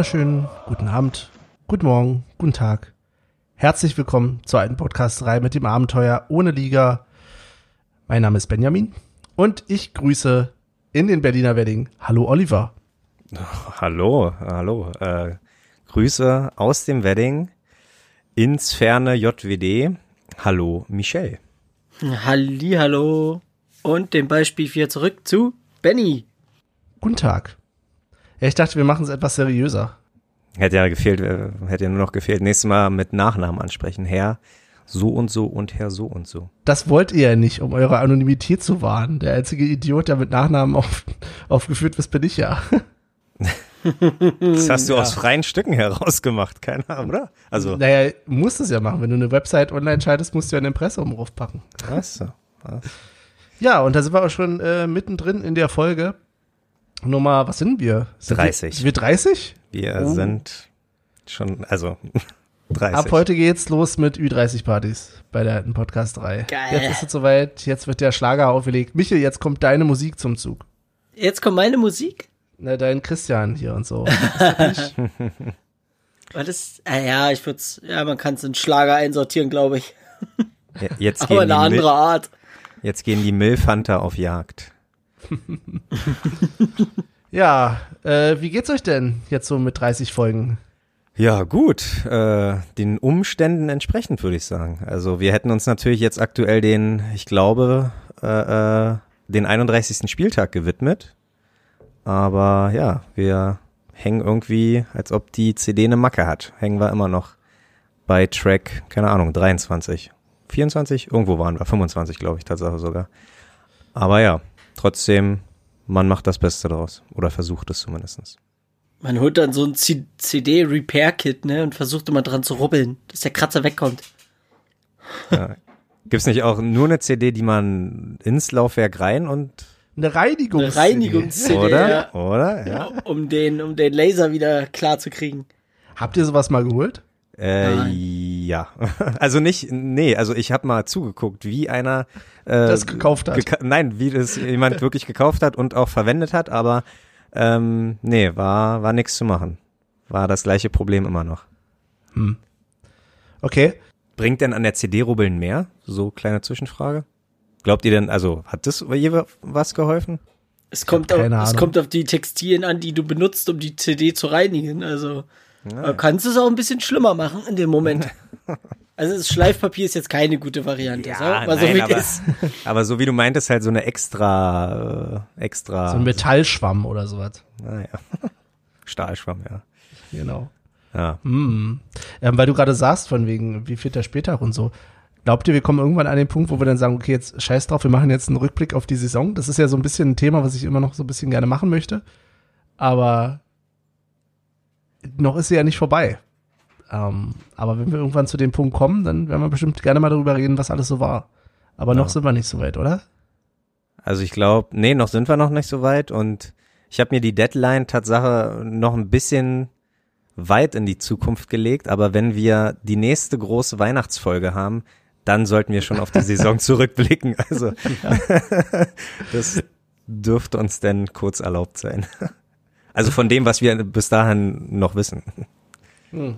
Wunderschönen guten Abend, guten Morgen, guten Tag. Herzlich willkommen zur alten Podcast-Reihe mit dem Abenteuer ohne Liga. Mein Name ist Benjamin und ich grüße in den Berliner Wedding. Hallo Oliver. Hallo, hallo. Äh, Grüße aus dem Wedding ins ferne JWD. Hallo Michelle. Halli, hallo. Und dem Beispiel wieder zurück zu Benny. Guten Tag. Ja, ich dachte, wir machen es etwas seriöser. Hätte ja gefehlt, äh, hätte ja nur noch gefehlt. Nächstes Mal mit Nachnamen ansprechen. Herr so und so und Herr so und so. Das wollt ihr ja nicht, um eure Anonymität zu wahren. Der einzige Idiot, der mit Nachnamen auf, aufgeführt wird, bin ich ja. Das hast du ja. aus freien Stücken herausgemacht, keine Ahnung, oder? Also. Naja, musst es ja machen. Wenn du eine Website online schaltest, musst du ja ein Impressum draufpacken. Ach so. Ach. Ja, und da sind wir auch schon äh, mittendrin in der Folge. Nummer, was sind wir? Sind 30. Wir, sind wir 30? Wir oh. sind schon, also 30. Ab heute geht's los mit Ü30-Partys bei der alten Podcast 3. Geil. Jetzt ist es soweit, jetzt wird der Schlager aufgelegt. Michel, jetzt kommt deine Musik zum Zug. Jetzt kommt meine Musik? Na, dein Christian hier und so. Was ist, ah ja, ich würde ja, man kann es in Schlager einsortieren, glaube ich. Ja, jetzt Aber eine andere Mil Art. Jetzt gehen die Milfhunter auf Jagd. ja, äh, wie geht's euch denn jetzt so mit 30 Folgen? Ja, gut. Äh, den Umständen entsprechend, würde ich sagen. Also wir hätten uns natürlich jetzt aktuell den, ich glaube, äh, äh den 31. Spieltag gewidmet. Aber ja, wir hängen irgendwie, als ob die CD eine Macke hat. Hängen wir immer noch bei Track, keine Ahnung, 23. 24? Irgendwo waren wir. 25, glaube ich, Tatsache sogar. Aber ja, trotzdem, man macht das Beste draus. Oder versucht es zumindest. Man holt dann so ein CD-Repair-Kit, ne, und versucht immer dran zu rubbeln, dass der Kratzer wegkommt. Ja. Gibt's nicht auch nur eine CD, die man ins Laufwerk rein und eine Reinigungs Eine Reinigungs-CD. Oder? Oder? Ja. Um den, um den Laser wieder klar zu kriegen. Habt ihr sowas mal geholt? Äh, ja. Also nicht, nee, also ich habe mal zugeguckt, wie einer äh, das gekauft hat. Geka nein, wie das jemand wirklich gekauft hat und auch verwendet hat, aber ähm, nee, war, war nichts zu machen. War das gleiche Problem immer noch. Hm. Okay. Bringt denn an der CD-Rubbeln mehr? So kleine Zwischenfrage. Glaubt ihr denn, also hat das je was geholfen? Es kommt, auf, es kommt auf die Textilien an, die du benutzt, um die CD zu reinigen. Also ja. kannst du es auch ein bisschen schlimmer machen in dem Moment. Also das Schleifpapier ist jetzt keine gute Variante, ja, so, nein, so aber, aber, so wie du meintest, halt so eine extra, äh, extra. So ein Metallschwamm oder sowas. Naja. Stahlschwamm, ja. Genau. Ja. Mm. Ähm, weil du gerade sagst, von wegen, wie viel der Spieltag und so. Glaubt ihr, wir kommen irgendwann an den Punkt, wo wir dann sagen, okay, jetzt scheiß drauf, wir machen jetzt einen Rückblick auf die Saison? Das ist ja so ein bisschen ein Thema, was ich immer noch so ein bisschen gerne machen möchte. Aber noch ist sie ja nicht vorbei. Ähm, aber wenn wir irgendwann zu dem Punkt kommen, dann werden wir bestimmt gerne mal darüber reden, was alles so war. Aber noch sind wir nicht so weit, oder? Also ich glaube, nee, noch sind wir noch nicht so weit und ich habe mir die Deadline Tatsache noch ein bisschen weit in die Zukunft gelegt, aber wenn wir die nächste große Weihnachtsfolge haben, dann sollten wir schon auf die Saison zurückblicken. Also das dürfte uns denn kurz erlaubt sein. Also von dem, was wir bis dahin noch wissen. Hm.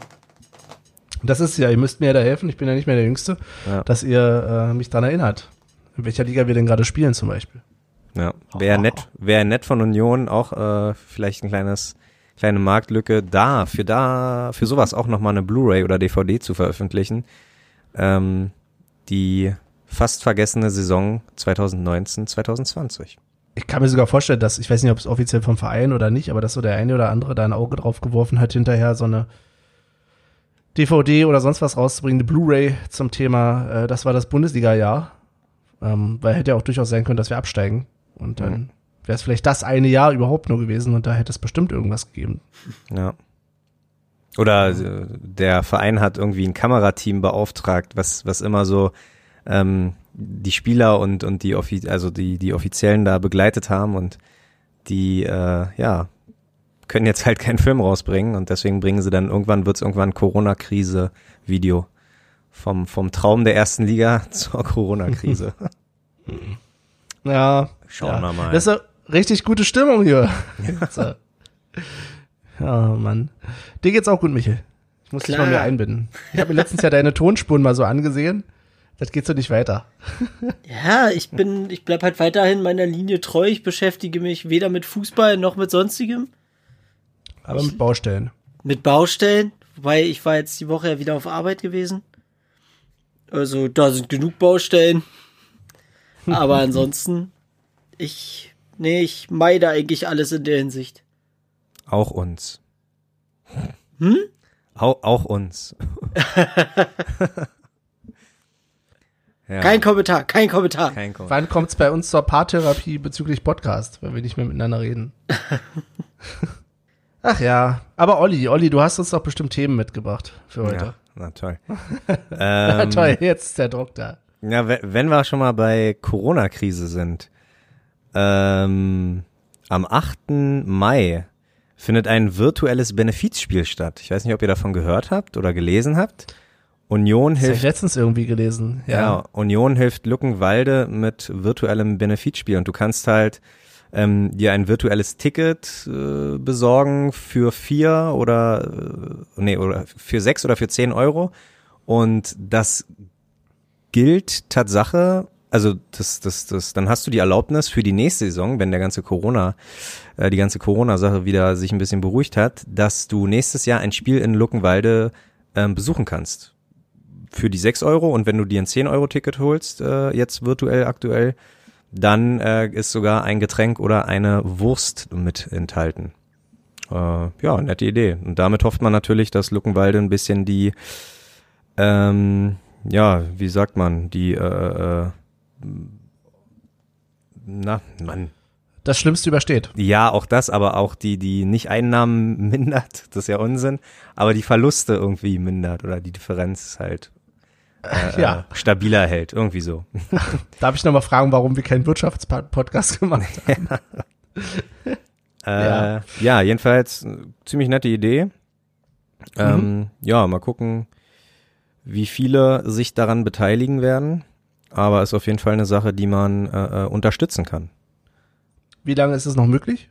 Das ist ja, ihr müsst mir ja da helfen, ich bin ja nicht mehr der Jüngste, ja. dass ihr äh, mich daran erinnert, in welcher Liga wir denn gerade spielen zum Beispiel. Ja, wäre nett, wäre nett von Union auch äh, vielleicht ein kleines kleine Marktlücke da, für da, für sowas auch nochmal eine Blu-ray oder DVD zu veröffentlichen. Ähm, die fast vergessene Saison 2019, 2020. Ich kann mir sogar vorstellen, dass, ich weiß nicht, ob es offiziell vom Verein oder nicht, aber dass so der eine oder andere da ein Auge drauf geworfen hat, hinterher so eine DVD oder sonst was rauszubringen, eine Blu-ray zum Thema, äh, das war das Bundesliga-Jahr. Ähm, weil hätte ja auch durchaus sein können, dass wir absteigen. Und dann mhm. wäre es vielleicht das eine Jahr überhaupt nur gewesen und da hätte es bestimmt irgendwas gegeben. Ja. Oder äh, der Verein hat irgendwie ein Kamerateam beauftragt, was, was immer so ähm, die Spieler und, und die, Offi also die, die Offiziellen da begleitet haben und die, äh, ja, können jetzt halt keinen Film rausbringen und deswegen bringen sie dann irgendwann, wird es irgendwann Corona-Krise-Video. Vom, vom Traum der ersten Liga zur Corona-Krise. ja. Schauen ja. wir mal. Das ist eine richtig gute Stimmung hier. Ja. Oh Mann. Dir geht's auch gut, Michel. Ich muss Klar. dich mal mehr einbinden. Ich habe mir letztens ja deine Tonspuren mal so angesehen. Das geht so nicht weiter. ja, ich bin, ich bleib halt weiterhin meiner Linie treu. Ich beschäftige mich weder mit Fußball noch mit sonstigem. Aber ich, mit Baustellen. Mit Baustellen, wobei ich war jetzt die Woche ja wieder auf Arbeit gewesen. Also da sind genug Baustellen. Aber ansonsten, ich, nee, ich meide eigentlich alles in der Hinsicht. Auch uns. Hm? Auch, auch uns. ja. Kein Kommentar, kein Kommentar. Kein Kommentar. Wann kommt's bei uns zur Paartherapie bezüglich Podcast, wenn wir nicht mehr miteinander reden? Ach ja, aber Olli, Olli, du hast uns doch bestimmt Themen mitgebracht für heute. Ja, na toll. ähm, toll, jetzt ist der Druck da. Ja, wenn wir schon mal bei Corona-Krise sind. Ähm, am 8. Mai findet ein virtuelles Benefizspiel statt. Ich weiß nicht, ob ihr davon gehört habt oder gelesen habt. Union hilft. Das ich letztens irgendwie gelesen. Ja. ja, Union hilft Luckenwalde mit virtuellem Benefizspiel und du kannst halt ähm, dir ein virtuelles Ticket äh, besorgen für vier oder äh, nee oder für sechs oder für zehn Euro und das gilt Tatsache also das, das, das, dann hast du die Erlaubnis für die nächste Saison, wenn der ganze Corona, äh, die ganze Corona-Sache wieder sich ein bisschen beruhigt hat, dass du nächstes Jahr ein Spiel in Luckenwalde ähm, besuchen kannst. Für die sechs Euro und wenn du dir ein zehn Euro Ticket holst, äh, jetzt virtuell aktuell, dann äh, ist sogar ein Getränk oder eine Wurst mit enthalten. Äh, ja, nette Idee. Und damit hofft man natürlich, dass Luckenwalde ein bisschen die, ähm, ja, wie sagt man, die, äh, äh, na, Mann. Das Schlimmste übersteht. Ja, auch das, aber auch die, die nicht Einnahmen mindert, das ist ja Unsinn, aber die Verluste irgendwie mindert oder die Differenz halt äh, ja. stabiler hält, irgendwie so. Darf ich nochmal fragen, warum wir keinen Wirtschaftspodcast gemacht haben? äh, ja. ja, jedenfalls ziemlich nette Idee. Ähm, mhm. Ja, mal gucken, wie viele sich daran beteiligen werden. Aber ist auf jeden Fall eine Sache, die man äh, äh unterstützen kann. Wie lange ist es noch möglich?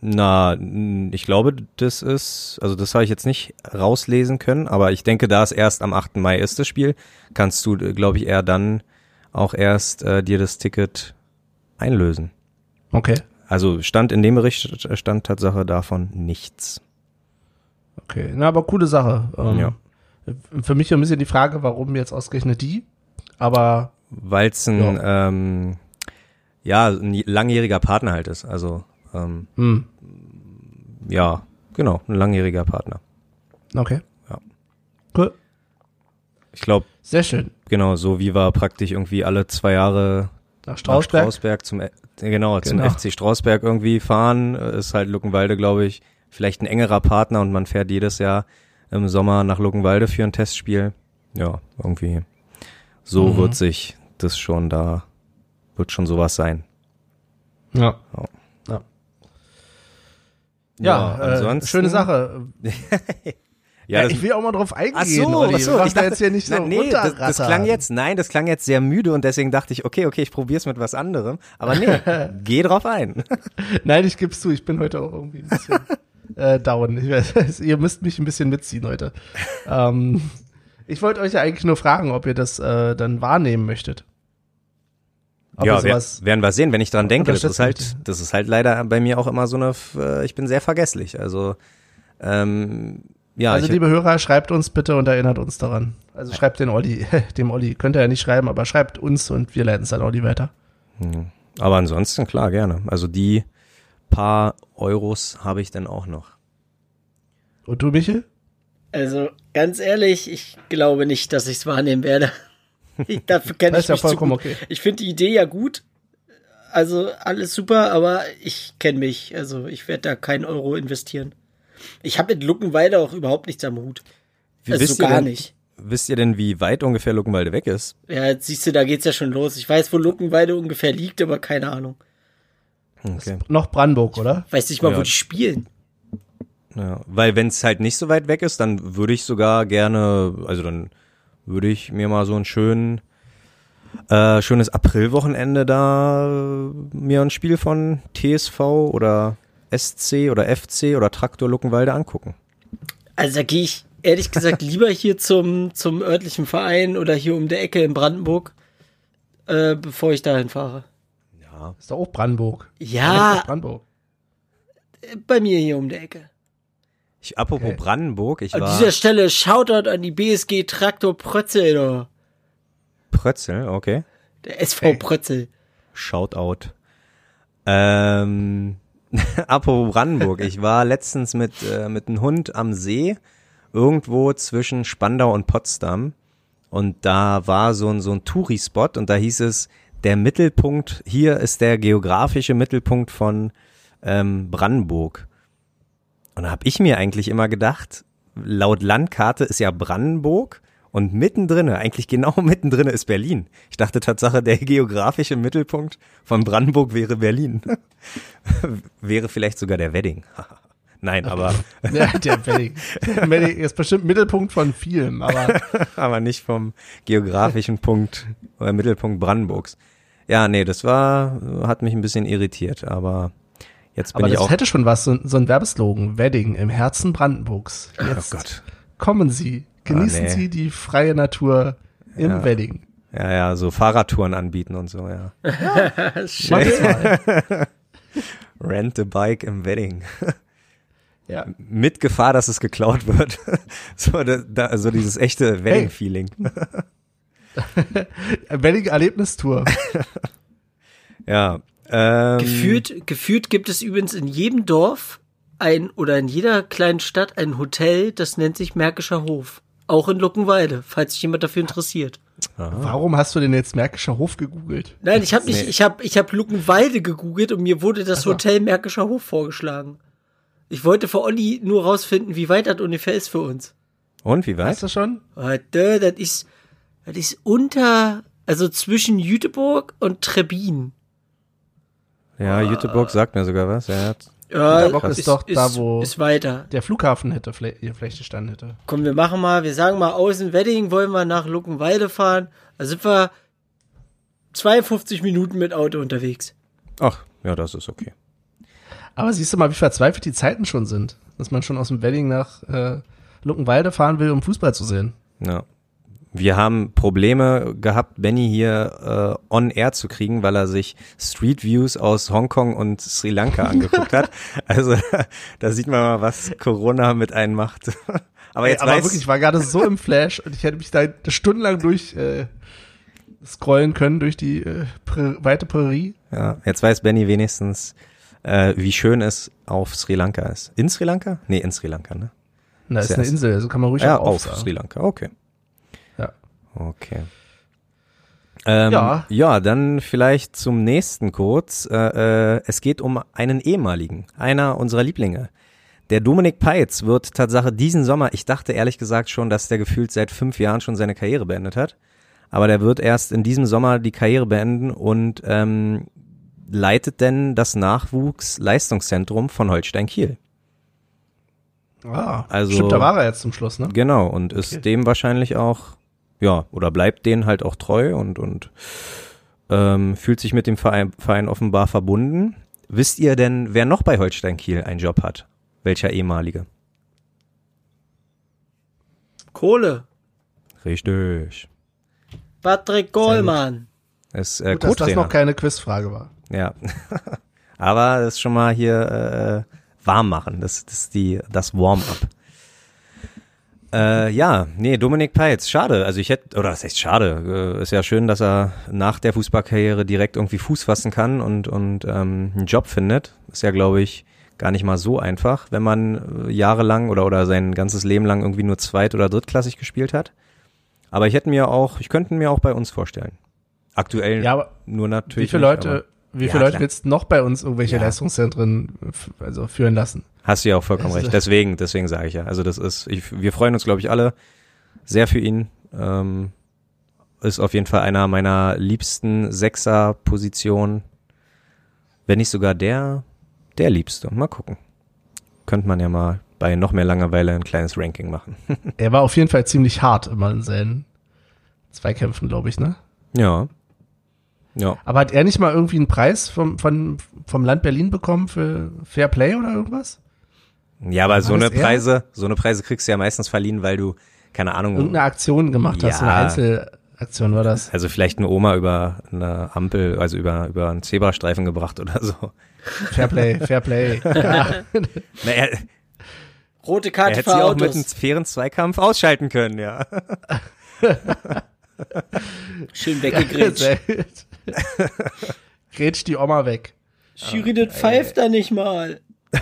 Na, ich glaube, das ist, also das habe ich jetzt nicht rauslesen können, aber ich denke, da es erst am 8. Mai ist, das Spiel, kannst du, glaube ich, eher dann auch erst äh, dir das Ticket einlösen. Okay. Also stand in dem Bericht, stand Tatsache davon nichts. Okay, na, aber coole Sache. Ähm, ja. Für mich ein bisschen die Frage, warum jetzt ausgerechnet die, aber. Weil es ein, ja. Ähm, ja, ein langjähriger Partner halt ist, also ähm, hm. Ja, genau, ein langjähriger Partner. Okay. Ja. Cool. Ich glaube. Sehr schön. Genau, so wie wir praktisch irgendwie alle zwei Jahre nach Strausberg, nach Strausberg zum, genau, zum genau. FC Strausberg irgendwie fahren, ist halt Luckenwalde, glaube ich, vielleicht ein engerer Partner und man fährt jedes Jahr im Sommer nach Luckenwalde für ein Testspiel. Ja, irgendwie. So mhm. wird sich das schon da, wird schon sowas sein. Ja. ja. Ja, ja äh, schöne Sache. ja, ja ich will auch mal drauf eingehen. Ach so, Olli. ach so ich dachte jetzt hier nicht so na, nee, das, das, klang jetzt, nein, das klang jetzt sehr müde und deswegen dachte ich, okay, okay, ich probiere es mit was anderem. Aber nee, geh drauf ein. nein, ich geb's zu, ich bin heute auch irgendwie ein bisschen äh, down. Ich, ihr müsst mich ein bisschen mitziehen heute. ähm, ich wollte euch ja eigentlich nur fragen, ob ihr das äh, dann wahrnehmen möchtet. Ob ja, wer, werden wir sehen, wenn ich dran denke. Das ist halt, das ist halt leider bei mir auch immer so eine, äh, ich bin sehr vergesslich. Also, ähm, ja. Also, liebe Hörer, schreibt uns bitte und erinnert uns daran. Also schreibt den Olli, dem Olli. Könnt ihr ja nicht schreiben, aber schreibt uns und wir leiten es an Olli weiter. Hm. Aber ansonsten, klar, gerne. Also die paar Euros habe ich dann auch noch. Und du, Michel? Also, ganz ehrlich, ich glaube nicht, dass ich es wahrnehmen werde. Ich, dafür kenne ich ja mich zu gut. Okay. Ich finde die Idee ja gut. Also alles super, aber ich kenne mich. Also ich werde da keinen Euro investieren. Ich habe mit Luckenwalde auch überhaupt nichts am Hut. Wie also so gar denn, nicht. Wisst ihr denn, wie weit ungefähr Luckenwalde weg ist? Ja, jetzt siehst du, da geht's ja schon los. Ich weiß, wo Luckenwalde ungefähr liegt, aber keine Ahnung. Okay. Noch Brandenburg, oder? Weiß nicht mal, ja. wo die spielen. Ja, weil wenn es halt nicht so weit weg ist, dann würde ich sogar gerne, also dann würde ich mir mal so ein schön, äh, schönes Aprilwochenende da mir ein Spiel von TSV oder SC oder FC oder Traktor Luckenwalde angucken. Also da gehe ich ehrlich gesagt lieber hier zum, zum örtlichen Verein oder hier um der Ecke in Brandenburg, äh, bevor ich dahin fahre. Ja. Ist doch auch Brandenburg. Ja. Brandenburg. Bei mir hier um der Ecke. Ich, apropos okay. Brandenburg, ich An war. An dieser Stelle Shoutout an die BSG Traktor Prötzel, oder? Prötzel, okay. Der SV hey. Prötzel. Shoutout. Ähm, apropos Brandenburg, ich war letztens mit, äh, mit einem Hund am See, irgendwo zwischen Spandau und Potsdam. Und da war so ein, so ein Touri-Spot und da hieß es, der Mittelpunkt, hier ist der geografische Mittelpunkt von ähm, Brandenburg. Und da habe ich mir eigentlich immer gedacht, laut Landkarte ist ja Brandenburg und mittendrin, eigentlich genau mittendrin ist Berlin. Ich dachte Tatsache, der geografische Mittelpunkt von Brandenburg wäre Berlin. wäre vielleicht sogar der Wedding. Nein, aber. ja, der Wedding. Der Wedding ist bestimmt Mittelpunkt von vielem, aber. aber nicht vom geografischen Punkt oder Mittelpunkt Brandenburgs. Ja, nee, das war, hat mich ein bisschen irritiert, aber jetzt bin aber ich auch. Das hätte schon was, so, so ein Werbeslogan. Wedding im Herzen Brandenburgs. Jetzt oh Gott. kommen Sie, genießen oh, nee. Sie die freie Natur im ja. Wedding. Ja, ja, so Fahrradtouren anbieten und so, ja. ja Schön. Rent a bike im Wedding. Ja. Mit Gefahr, dass es geklaut wird. so, da, da, so dieses echte Wedding-Feeling. Hey. Wedding-Erlebnistour. ja. Ähm, gefühlt, gefühlt gibt es übrigens in jedem Dorf ein oder in jeder kleinen Stadt ein Hotel, das nennt sich Märkischer Hof. Auch in Luckenwalde, falls sich jemand dafür interessiert. Aha. Warum hast du denn jetzt Märkischer Hof gegoogelt? Nein, ich habe nicht, nee. ich habe ich hab Luckenwalde gegoogelt und mir wurde das so. Hotel Märkischer Hof vorgeschlagen. Ich wollte für Olli nur rausfinden, wie weit das ungefähr ist für uns. Und wie weit? Weißt du schon? Warte, das ist, das ist unter, also zwischen Jüteburg und Trebin. Ja, uh, Jüteburg sagt mir sogar was. Ja, ja Jüteburg ist, ist doch ist, da, wo ist weiter. der Flughafen hätte, hier Fläche standen hätte. Komm, wir machen mal, wir sagen mal, außen Wedding wollen wir nach Luckenwalde fahren. Da sind wir 52 Minuten mit Auto unterwegs. Ach, ja, das ist okay. Aber siehst du mal, wie verzweifelt die Zeiten schon sind, dass man schon aus dem Wedding nach äh, Luckenwalde fahren will, um Fußball zu sehen. Ja. Wir haben Probleme gehabt, Benny hier äh, on air zu kriegen, weil er sich Street Views aus Hongkong und Sri Lanka angeguckt hat. Also da sieht man mal, was Corona mit einem macht. aber jetzt Ey, aber weiß, wirklich, ich war gerade so im Flash und ich hätte mich da stundenlang durch äh, scrollen können durch die äh, prä weite Prärie. Ja, jetzt weiß Benny wenigstens, äh, wie schön es auf Sri Lanka ist. In Sri Lanka? Nee, in Sri Lanka, ne? Na, ist, ist eine Insel, also kann man ruhig ja, auch auf sagen. Sri Lanka, okay. Okay. Ähm, ja. ja, dann vielleicht zum nächsten kurz. Äh, äh, es geht um einen ehemaligen, einer unserer Lieblinge. Der Dominik Peitz wird Tatsache diesen Sommer, ich dachte ehrlich gesagt schon, dass der gefühlt seit fünf Jahren schon seine Karriere beendet hat. Aber der wird erst in diesem Sommer die Karriere beenden und ähm, leitet denn das Nachwuchsleistungszentrum von Holstein Kiel. Ah, also, stimmt, da war er jetzt zum Schluss, ne? Genau, und ist okay. dem wahrscheinlich auch, ja, oder bleibt denen halt auch treu und, und ähm, fühlt sich mit dem Verein, Verein offenbar verbunden. Wisst ihr denn, wer noch bei Holstein Kiel einen Job hat? Welcher ehemalige? Kohle. Richtig. Patrick Kohlmann. Ist, äh, Gut, dass das noch keine Quizfrage war. Ja. Aber das ist schon mal hier äh, warm machen. Das, das ist die, das Warm-up. Äh, ja, nee, Dominik Peitz, schade. Also ich hätte, oder das heißt schade. Äh, ist ja schön, dass er nach der Fußballkarriere direkt irgendwie Fuß fassen kann und, und ähm, einen Job findet. Ist ja, glaube ich, gar nicht mal so einfach, wenn man äh, jahrelang oder, oder sein ganzes Leben lang irgendwie nur zweit- oder drittklassig gespielt hat. Aber ich hätte mir auch, ich könnte mir auch bei uns vorstellen. Aktuell ja, aber nur natürlich. Wie viele Leute, wie viele ja, Leute willst du noch bei uns irgendwelche ja. Leistungszentren also führen lassen? Hast du ja auch vollkommen recht. Deswegen, deswegen sage ich ja. Also das ist, ich, wir freuen uns, glaube ich, alle sehr für ihn. Ähm, ist auf jeden Fall einer meiner liebsten Sechser-Positionen. Wenn nicht sogar der, der liebste. Mal gucken. Könnte man ja mal bei noch mehr Langeweile ein kleines Ranking machen. er war auf jeden Fall ziemlich hart immer in seinen Zweikämpfen, glaube ich, ne? Ja. Ja. Aber hat er nicht mal irgendwie einen Preis vom, vom, vom Land Berlin bekommen für Fair Play oder irgendwas? Ja, aber War so eine Preise, so eine Preise kriegst du ja meistens verliehen, weil du, keine Ahnung. Irgendeine Aktion gemacht ja. hast, eine Einzelaktion war das. Also vielleicht eine Oma über eine Ampel, also über, über einen Zebrastreifen gebracht oder so. Fairplay, Fairplay. ja. Na, er, Rote Karte er hätte sie auch mit einem fairen Zweikampf ausschalten können, ja. Schön weggegrätscht. Grätsch die Oma weg. Jury, das pfeift da nicht mal.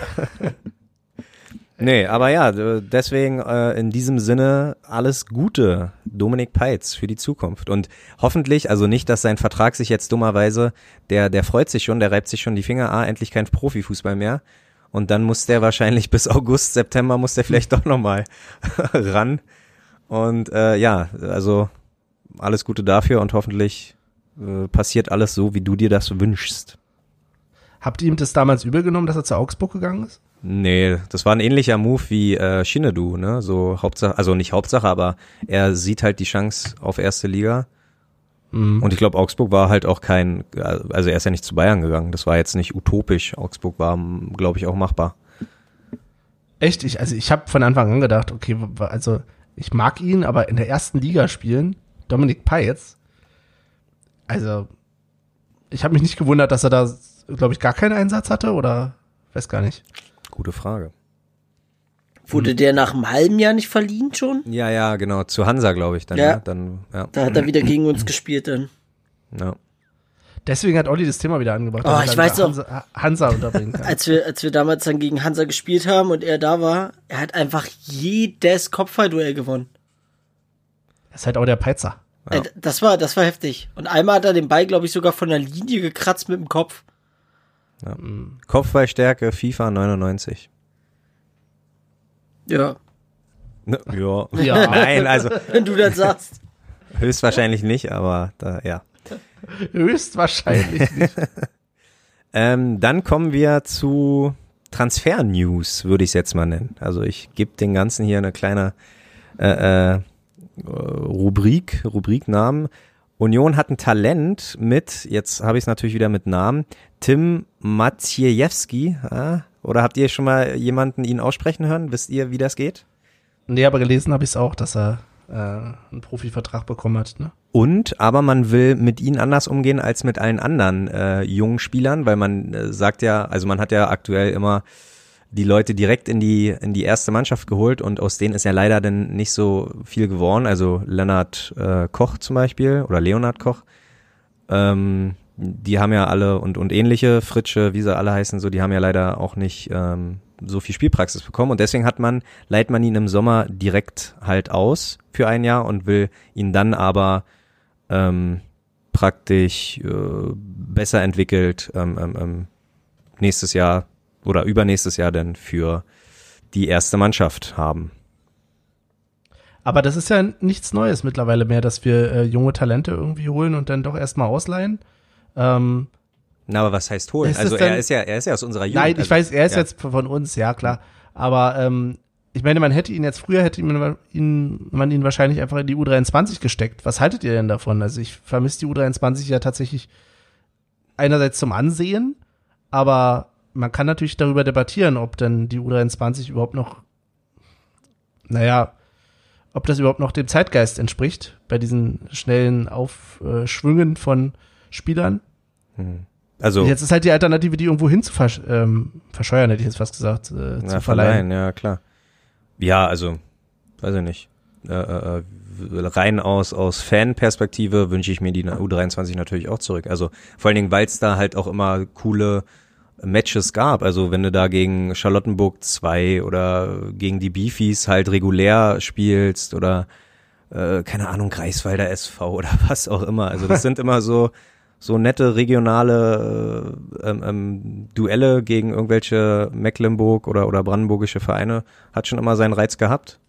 Nee, aber ja, deswegen äh, in diesem Sinne alles Gute, Dominik Peitz, für die Zukunft. Und hoffentlich, also nicht, dass sein Vertrag sich jetzt dummerweise, der, der freut sich schon, der reibt sich schon die Finger, ah, endlich kein Profifußball mehr. Und dann muss der wahrscheinlich bis August, September muss der vielleicht doch nochmal ran. Und äh, ja, also alles Gute dafür und hoffentlich äh, passiert alles so, wie du dir das wünschst. Habt ihr ihm das damals übel genommen, dass er zu Augsburg gegangen ist? Nee, das war ein ähnlicher Move wie äh, Shinedu, ne? So Hauptsache, also nicht Hauptsache, aber er sieht halt die Chance auf erste Liga. Mhm. Und ich glaube, Augsburg war halt auch kein, also er ist ja nicht zu Bayern gegangen. Das war jetzt nicht utopisch. Augsburg war, glaube ich, auch machbar. Echt? Ich, also ich habe von Anfang an gedacht, okay, also ich mag ihn, aber in der ersten Liga spielen, Dominik Peitz, also ich habe mich nicht gewundert, dass er da, glaube ich, gar keinen Einsatz hatte oder weiß gar nicht. Gute Frage. Wurde hm. der nach einem halben Jahr nicht verliehen schon? Ja, ja, genau. Zu Hansa, glaube ich, dann. Ja. ja. dann, ja. Da hat er wieder gegen uns gespielt dann. Ja. Deswegen hat Olli das Thema wieder angebracht. Oh, ich weiß Hansa, auch. Hansa unterbringen kann. Als wir, als wir damals dann gegen Hansa gespielt haben und er da war, er hat einfach jedes Kopfballduell gewonnen. Er ist halt auch der Peizer. Ja. Das war, das war heftig. Und einmal hat er den Ball, glaube ich, sogar von der Linie gekratzt mit dem Kopf. Ja. Kopfballstärke FIFA 99. Ja. Ne, ja. ja. Nein, also. Wenn du das sagst. Höchstwahrscheinlich nicht, aber da, ja. Höchstwahrscheinlich nicht. ähm, dann kommen wir zu Transfer-News, würde ich es jetzt mal nennen. Also ich gebe den Ganzen hier eine kleine äh, äh, Rubrik, Rubriknamen. Union hat ein Talent mit, jetzt habe ich es natürlich wieder mit Namen, Tim Maciejewski. Äh, oder habt ihr schon mal jemanden ihn aussprechen hören? Wisst ihr, wie das geht? Nee, aber gelesen habe ich es auch, dass er äh, einen Profivertrag bekommen hat. Ne? Und, aber man will mit ihnen anders umgehen als mit allen anderen äh, jungen Spielern, weil man äh, sagt ja, also man hat ja aktuell immer die Leute direkt in die in die erste Mannschaft geholt und aus denen ist ja leider dann nicht so viel geworden. Also Lennart äh, Koch zum Beispiel oder Leonard Koch. Ähm, die haben ja alle und, und ähnliche, Fritsche, wie sie alle heißen, so, die haben ja leider auch nicht ähm, so viel Spielpraxis bekommen und deswegen hat man, leiht man ihn im Sommer direkt halt aus für ein Jahr und will ihn dann aber ähm, praktisch äh, besser entwickelt ähm, ähm, ähm nächstes Jahr oder übernächstes Jahr denn für die erste Mannschaft haben. Aber das ist ja nichts Neues mittlerweile mehr, dass wir äh, junge Talente irgendwie holen und dann doch erstmal ausleihen. Ähm, Na, aber was heißt holen? Also er ist ja, er ist ja aus unserer Jugend. Nein, ich also, weiß, er ist ja. jetzt von uns, ja klar. Aber ähm, ich meine, man hätte ihn jetzt früher hätte man ihn, man ihn wahrscheinlich einfach in die U23 gesteckt. Was haltet ihr denn davon? Also ich vermisse die U23 ja tatsächlich einerseits zum Ansehen, aber man kann natürlich darüber debattieren, ob denn die U23 überhaupt noch, naja, ob das überhaupt noch dem Zeitgeist entspricht, bei diesen schnellen Aufschwüngen von Spielern. Hm. Also jetzt ist halt die Alternative, die irgendwo hin zu versch ähm, verscheuern, hätte ich jetzt fast gesagt, äh, zu ja, verleihen. Ja, klar. Ja, also, weiß ich nicht. Äh, äh, rein aus, aus Fanperspektive wünsche ich mir die U23 natürlich auch zurück. Also vor allen Dingen, weil es da halt auch immer coole Matches gab. Also wenn du da gegen Charlottenburg 2 oder gegen die Beefies halt regulär spielst oder äh, keine Ahnung, Greifswalder SV oder was auch immer. Also das sind immer so so nette regionale äh, ähm, ähm, Duelle gegen irgendwelche Mecklenburg oder, oder brandenburgische Vereine hat schon immer seinen Reiz gehabt.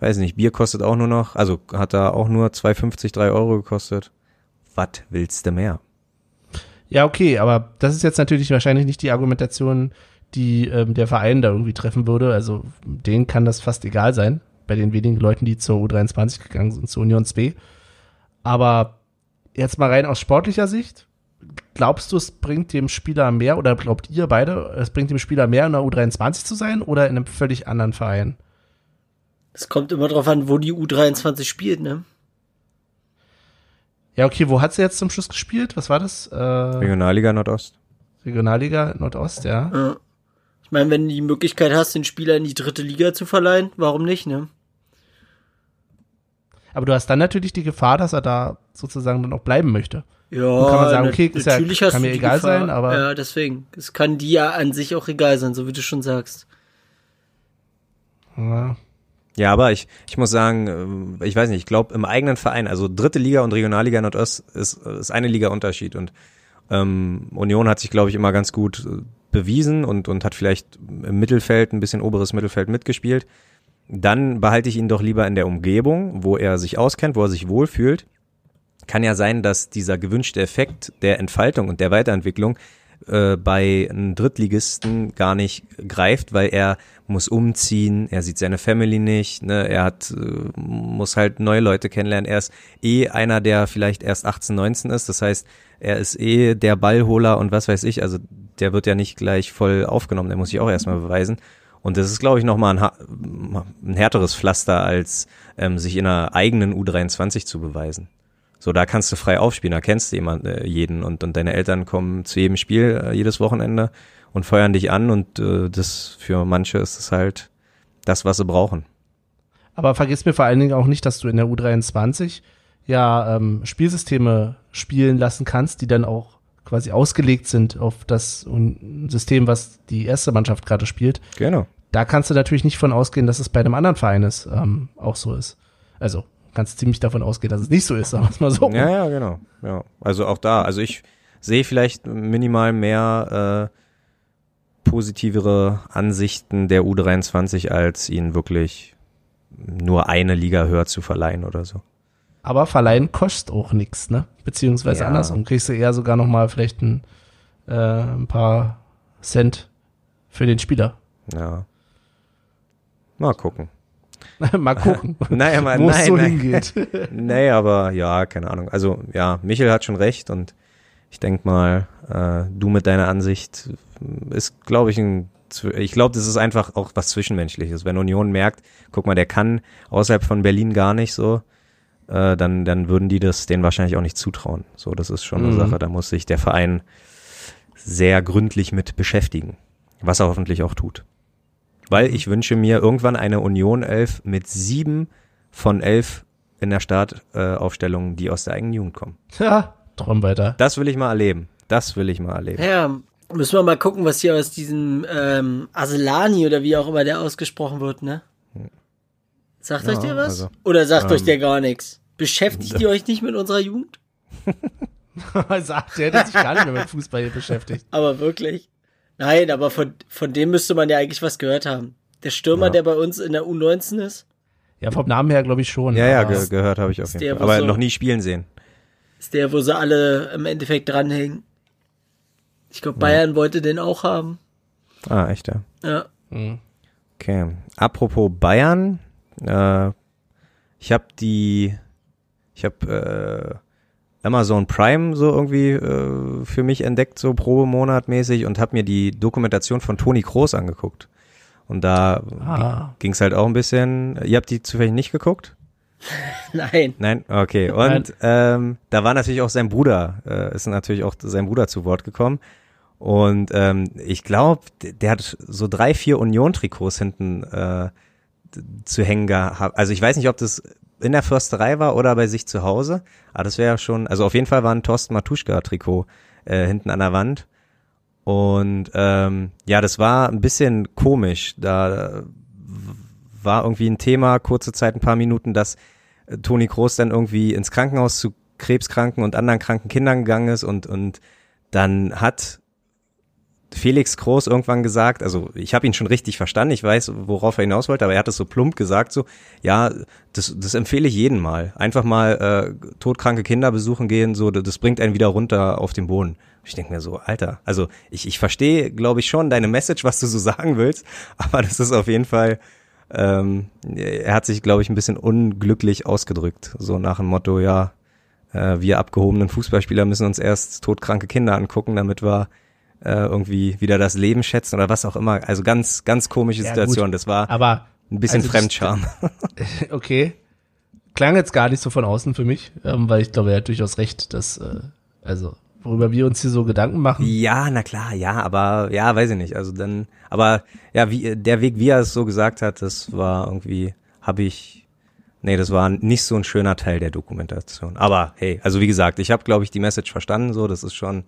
Weiß nicht, Bier kostet auch nur noch, also hat da auch nur 2,50, 3 Euro gekostet. Was willst du mehr? Ja, okay, aber das ist jetzt natürlich wahrscheinlich nicht die Argumentation, die ähm, der Verein da irgendwie treffen würde. Also denen kann das fast egal sein, bei den wenigen Leuten, die zur U23 gegangen sind, zur Union 2. Aber jetzt mal rein aus sportlicher Sicht, glaubst du, es bringt dem Spieler mehr oder glaubt ihr beide, es bringt dem Spieler mehr in der U23 zu sein oder in einem völlig anderen Verein? Es kommt immer darauf an, wo die U23 spielt, ne? Ja, okay, wo hat sie jetzt zum Schluss gespielt? Was war das? Äh, Regionalliga Nordost. Regionalliga Nordost, ja. ja. Ich meine, wenn du die Möglichkeit hast, den Spieler in die dritte Liga zu verleihen, warum nicht, ne? Aber du hast dann natürlich die Gefahr, dass er da sozusagen dann auch bleiben möchte. Ja, und kann man sagen, okay, ist natürlich ja, kann mir egal Gefahr, sein, aber. Ja, deswegen. Es kann dir ja an sich auch egal sein, so wie du schon sagst. Ja. Ja, aber ich, ich muss sagen, äh, ich weiß nicht, ich glaube im eigenen Verein, also dritte Liga und Regionalliga Nordost ist, ist eine Liga Unterschied und ähm, Union hat sich, glaube ich, immer ganz gut äh, bewiesen und, und hat vielleicht im Mittelfeld, ein bisschen oberes Mittelfeld mitgespielt. Dann behalte ich ihn doch lieber in der Umgebung, wo er sich auskennt, wo er sich wohlfühlt. Kann ja sein, dass dieser gewünschte Effekt der Entfaltung und der Weiterentwicklung äh, bei einem Drittligisten gar nicht greift, weil er muss umziehen, er sieht seine Family nicht, ne, er hat, äh, muss halt neue Leute kennenlernen. Er ist eh einer, der vielleicht erst 18, 19 ist. Das heißt, er ist eh der Ballholer und was weiß ich. Also der wird ja nicht gleich voll aufgenommen, der muss sich auch erstmal beweisen. Und das ist, glaube ich, nochmal ein, ein härteres Pflaster, als ähm, sich in einer eigenen U23 zu beweisen. So, da kannst du frei aufspielen, da kennst du jemand, äh, jeden und, und deine Eltern kommen zu jedem Spiel äh, jedes Wochenende und feuern dich an und äh, das für manche ist es halt das, was sie brauchen. Aber vergiss mir vor allen Dingen auch nicht, dass du in der U23 ja ähm, Spielsysteme spielen lassen kannst, die dann auch quasi ausgelegt sind auf das System, was die erste Mannschaft gerade spielt. Genau. Da kannst du natürlich nicht von ausgehen, dass es bei einem anderen Verein ist, ähm, auch so ist. Also kannst ziemlich davon ausgehen, dass es nicht so ist, sagen wir es mal so. Ja, ja, genau. Ja. Also auch da, also ich sehe vielleicht minimal mehr äh, positivere Ansichten der U23, als ihnen wirklich nur eine Liga höher zu verleihen oder so. Aber verleihen kostet auch nichts, ne? Beziehungsweise ja. andersrum. Kriegst du eher sogar nochmal vielleicht ein, äh, ein paar Cent für den Spieler. Ja. Mal gucken. mal gucken, naja, mal, wo es so nein. hingeht. nee, aber ja, keine Ahnung. Also ja, Michel hat schon recht und ich denk mal, äh, du mit deiner Ansicht ist, glaube ich, ein ich glaube, das ist einfach auch was Zwischenmenschliches. Wenn Union merkt, guck mal, der kann außerhalb von Berlin gar nicht so, äh, dann, dann würden die das denen wahrscheinlich auch nicht zutrauen. So, das ist schon mhm. eine Sache, da muss sich der Verein sehr gründlich mit beschäftigen. Was er hoffentlich auch tut. Weil ich wünsche mir irgendwann eine Union 11 mit sieben von elf in der Startaufstellung, die aus der eigenen Jugend kommen. Ja, Traum weiter. Das will ich mal erleben. Das will ich mal erleben. Ja, müssen wir mal gucken, was hier aus diesem ähm, Aselani oder wie auch immer der ausgesprochen wird, ne? Sagt ja, euch der was? Also, oder sagt ähm, euch der gar nichts? Beschäftigt ihr euch nicht mit unserer Jugend? sagt, der hätte sich gar nicht mehr mit Fußball beschäftigt. Aber wirklich? Nein, aber von, von dem müsste man ja eigentlich was gehört haben. Der Stürmer, ja. der bei uns in der U19 ist. Ja, vom Namen her glaube ich schon. Ja, ja, ge gehört habe ich auf jeden Fall. Aber so, noch nie spielen sehen. Ist der, wo sie alle im Endeffekt dranhängen. Ich glaube, Bayern ja. wollte den auch haben. Ah, echt, ja. Ja. Mhm. Okay. Apropos Bayern, äh, ich habe die, ich habe äh, Amazon Prime so irgendwie äh, für mich entdeckt, so probemonatmäßig und habe mir die Dokumentation von Toni Kroos angeguckt. Und da ah. ging es halt auch ein bisschen. Ihr habt die zufällig nicht geguckt? Nein. Nein, okay. Und ähm, da war natürlich auch sein Bruder, äh, ist natürlich auch sein Bruder zu Wort gekommen. Und ähm, ich glaube, der hat so drei, vier Union-Trikots hinten äh, zu hängen gehabt. Also ich weiß nicht, ob das in der Försterei war oder bei sich zu Hause. Aber das wäre ja schon, also auf jeden Fall war ein Thorsten Matuschka-Trikot äh, hinten an der Wand. Und ähm, ja, das war ein bisschen komisch. Da war irgendwie ein Thema, kurze Zeit, ein paar Minuten, dass äh, Toni Kroos dann irgendwie ins Krankenhaus zu krebskranken und anderen kranken Kindern gegangen ist und, und dann hat Felix Groß irgendwann gesagt, also ich habe ihn schon richtig verstanden, ich weiß, worauf er hinaus wollte, aber er hat es so plump gesagt, so, ja, das, das empfehle ich jeden mal. Einfach mal äh, todkranke Kinder besuchen gehen, so, das bringt einen wieder runter auf den Boden. Ich denke mir so, Alter, also ich, ich verstehe, glaube ich, schon deine Message, was du so sagen willst, aber das ist auf jeden Fall, ähm, er hat sich, glaube ich, ein bisschen unglücklich ausgedrückt, so nach dem Motto, ja, äh, wir abgehobenen Fußballspieler müssen uns erst todkranke Kinder angucken, damit wir äh, irgendwie wieder das Leben schätzen oder was auch immer. Also ganz, ganz komische ja, Situation. Gut, das war aber ein bisschen also Fremdscham. okay. Klang jetzt gar nicht so von außen für mich, ähm, weil ich glaube, er hat durchaus recht, dass, äh, also, worüber wir uns hier so Gedanken machen. Ja, na klar, ja, aber ja, weiß ich nicht. Also dann, aber ja, wie der Weg, wie er es so gesagt hat, das war irgendwie, habe ich, nee, das war nicht so ein schöner Teil der Dokumentation. Aber hey, also wie gesagt, ich habe, glaube ich, die Message verstanden. So, das ist schon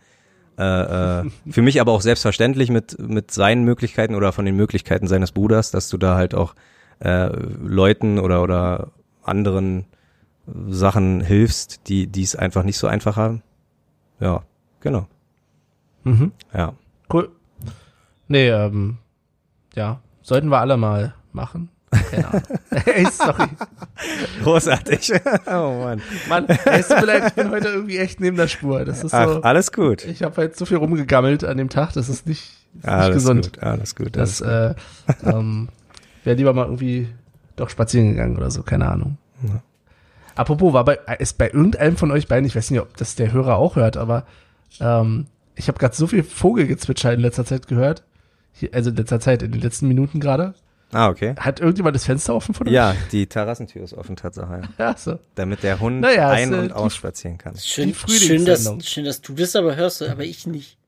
äh, äh, für mich aber auch selbstverständlich mit mit seinen Möglichkeiten oder von den Möglichkeiten seines Bruders, dass du da halt auch äh, Leuten oder oder anderen Sachen hilfst, die die es einfach nicht so einfach haben. Ja, genau. Mhm. Ja. Cool. Nee, ähm, ja, sollten wir alle mal machen. Keine Ahnung. Ey, sorry. Großartig. oh Mann. Mann, es tut mir leid, ich bin heute irgendwie echt neben der Spur. Das ist so, Ach, alles gut. Ich habe halt so viel rumgegammelt an dem Tag, das ist nicht, ist alles nicht gesund. Gut, alles gut. Das äh, ähm, wäre lieber mal irgendwie doch spazieren gegangen oder so, keine Ahnung. Ja. Apropos, war bei, ist bei irgendeinem von euch beiden, ich weiß nicht, ob das der Hörer auch hört, aber ähm, ich habe gerade so viel Vogelgezwitscher in letzter Zeit gehört. Hier, also in letzter Zeit, in den letzten Minuten gerade. Ah, okay. Hat irgendjemand das Fenster offen von euch? Ja, die Terrassentür ist offen, Tatsache. Ja, ja so. Damit der Hund naja, ein- und äh, ausspazieren kann. Schön, schön, dass, schön, dass du das aber hörst, aber ich nicht.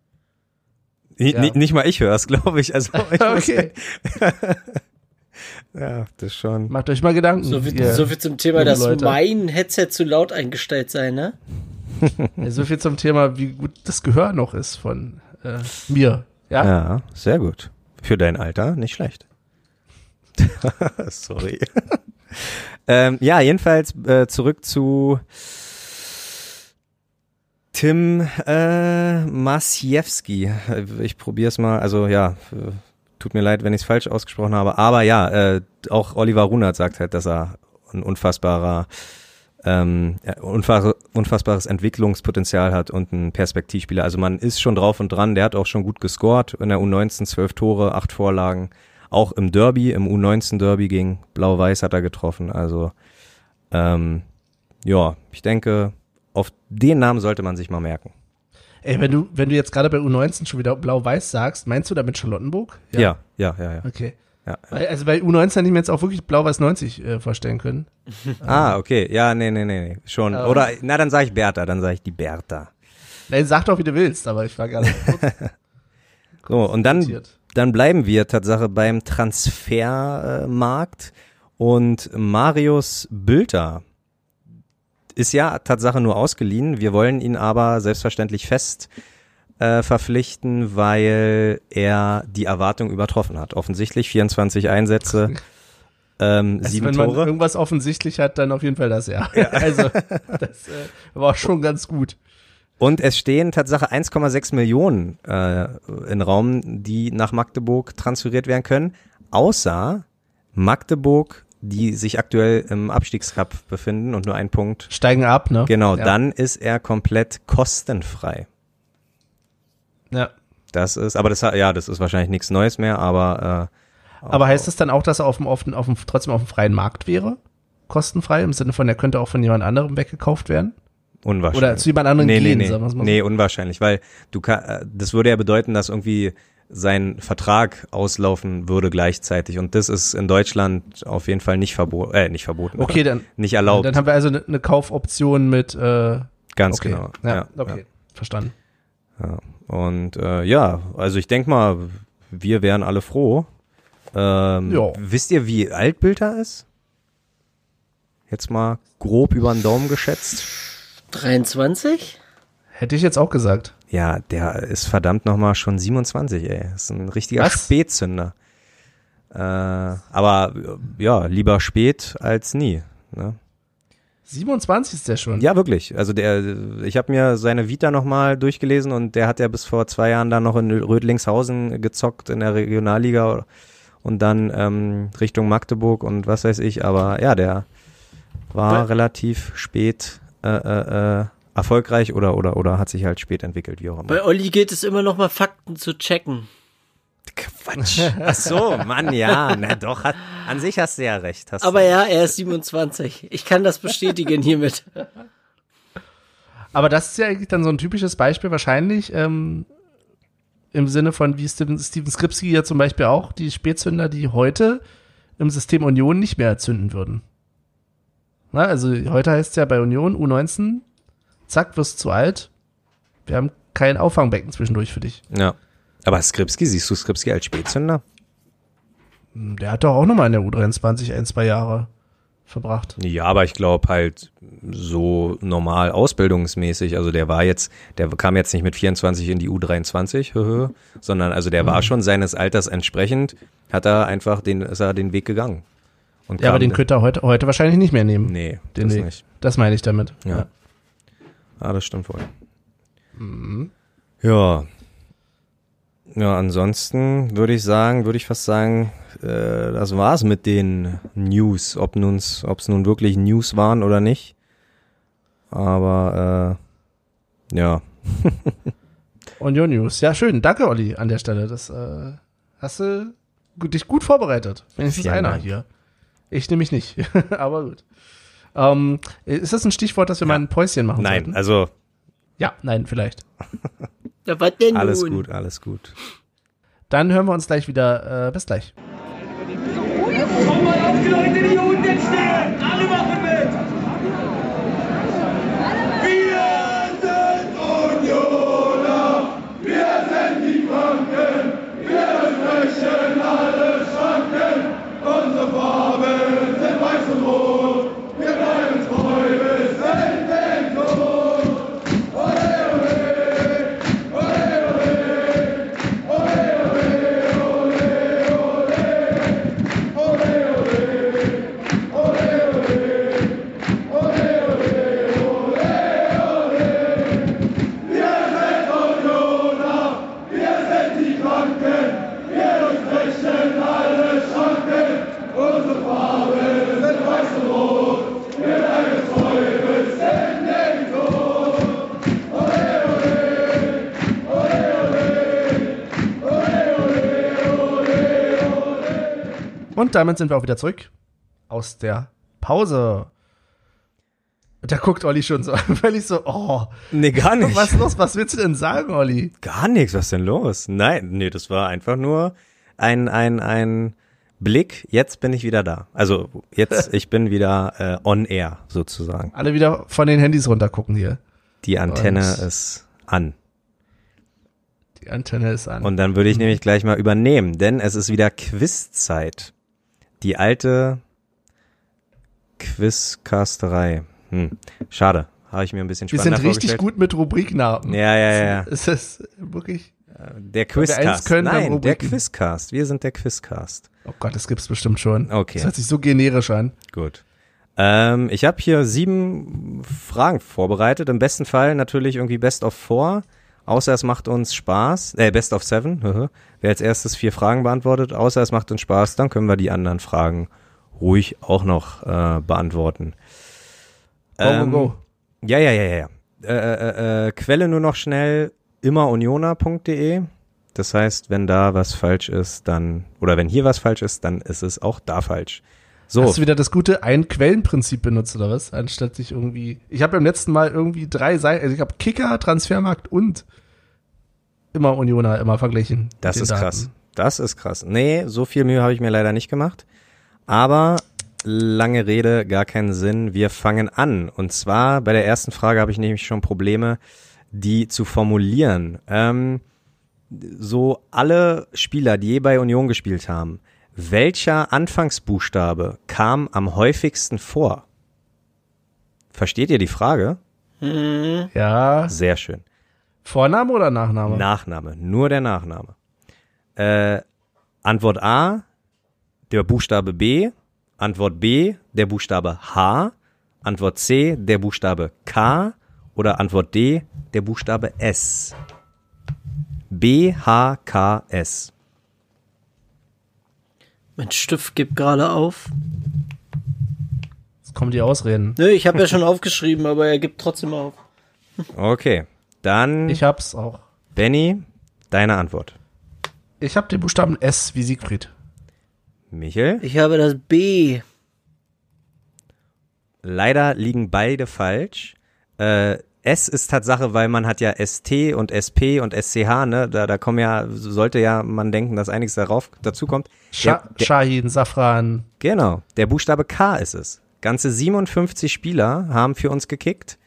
Ja. Nicht mal ich höre es, glaube ich. Also ich okay. Ja, das schon. Macht euch mal Gedanken. So viel, so viel zum Thema, dass Leute. mein Headset zu laut eingestellt sei, ne? ja, so viel zum Thema, wie gut das Gehör noch ist von äh, mir. Ja? ja, sehr gut. Für dein Alter nicht schlecht. Sorry. ähm, ja, jedenfalls äh, zurück zu Tim äh, Masiewski. Ich probiere es mal. Also ja, tut mir leid, wenn ich es falsch ausgesprochen habe. Aber ja, äh, auch Oliver Runert sagt halt, dass er ein unfassbarer ähm, unfassbares Entwicklungspotenzial hat und ein Perspektivspieler. Also man ist schon drauf und dran. Der hat auch schon gut gescored in der U19, zwölf Tore, acht Vorlagen. Auch im Derby, im U19 Derby gegen Blau-Weiß hat er getroffen. Also ähm, ja, ich denke, auf den Namen sollte man sich mal merken. Ey, wenn du, wenn du jetzt gerade bei U19 schon wieder Blau-Weiß sagst, meinst du damit Charlottenburg? Ja, ja, ja, ja. ja. Okay. Ja. Also bei U19 hätte ich mir jetzt auch wirklich Blau-Weiß 90 äh, vorstellen können. ah, okay. Ja, nee, nee, nee, nee. Schon. Ähm. Oder, na, dann sage ich Bertha, dann sage ich die Bertha. Nee, sag doch, wie du willst, aber ich war gerade So, und dann, dann bleiben wir Tatsache beim Transfermarkt und Marius Bülter ist ja Tatsache nur ausgeliehen. Wir wollen ihn aber selbstverständlich fest äh, verpflichten, weil er die Erwartung übertroffen hat. Offensichtlich 24 Einsätze. Ähm, also sieben wenn man Tore. irgendwas offensichtlich hat, dann auf jeden Fall das, ja. ja. Also, das äh, war schon ganz gut. Und es stehen Tatsache 1,6 Millionen äh, in Raum, die nach Magdeburg transferiert werden können, außer Magdeburg die sich aktuell im Abstiegscup befinden und nur ein Punkt. Steigen ab, ne? Genau, ja. dann ist er komplett kostenfrei. Ja. Das ist, aber das ja, das ist wahrscheinlich nichts Neues mehr, aber äh, Aber heißt das dann auch, dass er auf dem, auf dem, auf dem, trotzdem auf dem freien Markt wäre? Kostenfrei? Im Sinne von, er könnte auch von jemand anderem weggekauft werden? Unwahrscheinlich. Oder zu jemand anderem nee, gehen, nee, nee. sagen wir mal so. Nee, unwahrscheinlich, weil du kann, äh, das würde ja bedeuten, dass irgendwie sein Vertrag auslaufen würde gleichzeitig. Und das ist in Deutschland auf jeden Fall nicht verboten, äh, nicht verboten. Okay, dann. Nicht erlaubt. Dann haben wir also eine ne Kaufoption mit, äh, Ganz okay. genau. Ja, ja okay. Ja. Verstanden. Ja. Und äh, ja, also ich denke mal, wir wären alle froh. Ähm, ja. Wisst ihr, wie alt Bilder ist? Jetzt mal grob über den Daumen geschätzt. 23? Hätte ich jetzt auch gesagt. Ja, der ist verdammt nochmal schon 27, ey. Das ist ein richtiger Was? Spätzünder. Äh, aber ja, lieber spät als nie. Ne? 27 ist der schon. Ja, wirklich. Also der, ich habe mir seine Vita nochmal durchgelesen und der hat ja bis vor zwei Jahren dann noch in Rödlingshausen gezockt in der Regionalliga und dann ähm, Richtung Magdeburg und was weiß ich. Aber ja, der war Be relativ spät äh, äh, erfolgreich oder, oder, oder hat sich halt spät entwickelt, wie auch immer. Bei Olli geht es immer noch mal Fakten zu checken. Quatsch. Ach so, Mann, ja. Na doch, hat, an sich hast du ja recht. Aber ja, er ist 27. Ich kann das bestätigen hiermit. Aber das ist ja eigentlich dann so ein typisches Beispiel wahrscheinlich ähm, im Sinne von, wie Steven, Steven Skripski ja zum Beispiel auch, die Spätzünder, die heute im System Union nicht mehr zünden würden. Na, also heute heißt es ja bei Union U19, zack, wirst zu alt. Wir haben kein Auffangbecken zwischendurch für dich. Ja. Aber Skripski, siehst du Skripski als Spätzünder? Hm, der hat doch auch nochmal in der U23 ein, zwei Jahre verbracht. Ja, aber ich glaube halt so normal ausbildungsmäßig. Also der war jetzt, der kam jetzt nicht mit 24 in die U23, sondern also der mhm. war schon seines Alters entsprechend, hat er einfach den, ist er den Weg gegangen. Und ja, aber den könnte er heute, heute wahrscheinlich nicht mehr nehmen. Nee, den das Weg. nicht. Das meine ich damit. Ja. ja. Ah, das stimmt wohl. Mhm. Ja. Ja, ansonsten würde ich sagen, würde ich fast sagen, äh, das war's mit den News, ob nun's, nun wirklich News waren oder nicht. Aber äh, ja. Und your News. Ja, schön. Danke, Olli, an der Stelle. Das äh, hast du dich gut vorbereitet. Wenigstens Vielen einer hier. Ich nehme mich nicht. Aber gut. Ähm, ist das ein Stichwort, dass wir ja. mal ein Päuschen machen Nein, sollten? also. Ja, nein, vielleicht. Ja, was denn alles nun? gut, alles gut. Dann hören wir uns gleich wieder. Äh, bis gleich. Damit sind wir auch wieder zurück aus der Pause. Und da guckt Olli schon so völlig so, oh. Nee, gar nicht. Was ist los? Was willst du denn sagen, Olli? Gar nichts. Was ist denn los? Nein, nee, das war einfach nur ein, ein, ein Blick. Jetzt bin ich wieder da. Also, jetzt, ich bin wieder äh, on air, sozusagen. Alle wieder von den Handys runtergucken hier. Die Antenne Und ist an. Die Antenne ist an. Und dann würde ich nämlich gleich mal übernehmen, denn es ist wieder Quizzeit die alte Quizcasterei. Hm. Schade. Habe ich mir ein bisschen spannender Wir sind richtig gut mit Rubriknamen. Ja, ja, ja. Ist das wirklich? Der Quizcast. Können, Nein, der Quizcast. Wir sind der Quizcast. Oh Gott, das gibt's bestimmt schon. Okay. Das hört sich so generisch an. Gut. Ähm, ich habe hier sieben Fragen vorbereitet. Im besten Fall natürlich irgendwie Best of Four. Außer es macht uns Spaß, äh, Best of Seven, wer als erstes vier Fragen beantwortet, außer es macht uns Spaß, dann können wir die anderen Fragen ruhig auch noch äh, beantworten. Go, ähm, go, go. Ja, ja, ja, ja. Äh, äh, äh, Quelle nur noch schnell immerunioner.de. Das heißt, wenn da was falsch ist, dann, oder wenn hier was falsch ist, dann ist es auch da falsch. So. Hast du wieder das gute Ein-Quellen-Prinzip benutzt oder was? Anstatt sich irgendwie. Ich habe beim letzten Mal irgendwie drei Seiten, also ich habe Kicker, Transfermarkt und immer Unioner immer verglichen. Das ist Daten. krass. Das ist krass. Nee, so viel Mühe habe ich mir leider nicht gemacht. Aber lange Rede, gar keinen Sinn. Wir fangen an. Und zwar bei der ersten Frage habe ich nämlich schon Probleme, die zu formulieren. Ähm, so alle Spieler, die je bei Union gespielt haben, welcher Anfangsbuchstabe kam am häufigsten vor? Versteht ihr die Frage? Mhm. Ja. Sehr schön. Vorname oder Nachname? Nachname, nur der Nachname. Äh, Antwort A, der Buchstabe B. Antwort B, der Buchstabe H. Antwort C, der Buchstabe K. Oder Antwort D, der Buchstabe S. B, H, K, S. Mein Stift gibt gerade auf. Jetzt kommen die Ausreden. Nö, ich habe ja schon aufgeschrieben, aber er gibt trotzdem auf. Okay, dann. Ich hab's auch. Benny, deine Antwort. Ich habe den Buchstaben S wie Siegfried. Michel? Ich habe das B. Leider liegen beide falsch. Äh, S ist Tatsache, weil man hat ja ST und SP und SCH, ne? Da, da kommen ja, sollte ja man denken, dass einiges darauf dazu kommt. Shahin, Safran. Genau, der Buchstabe K ist es. Ganze 57 Spieler haben für uns gekickt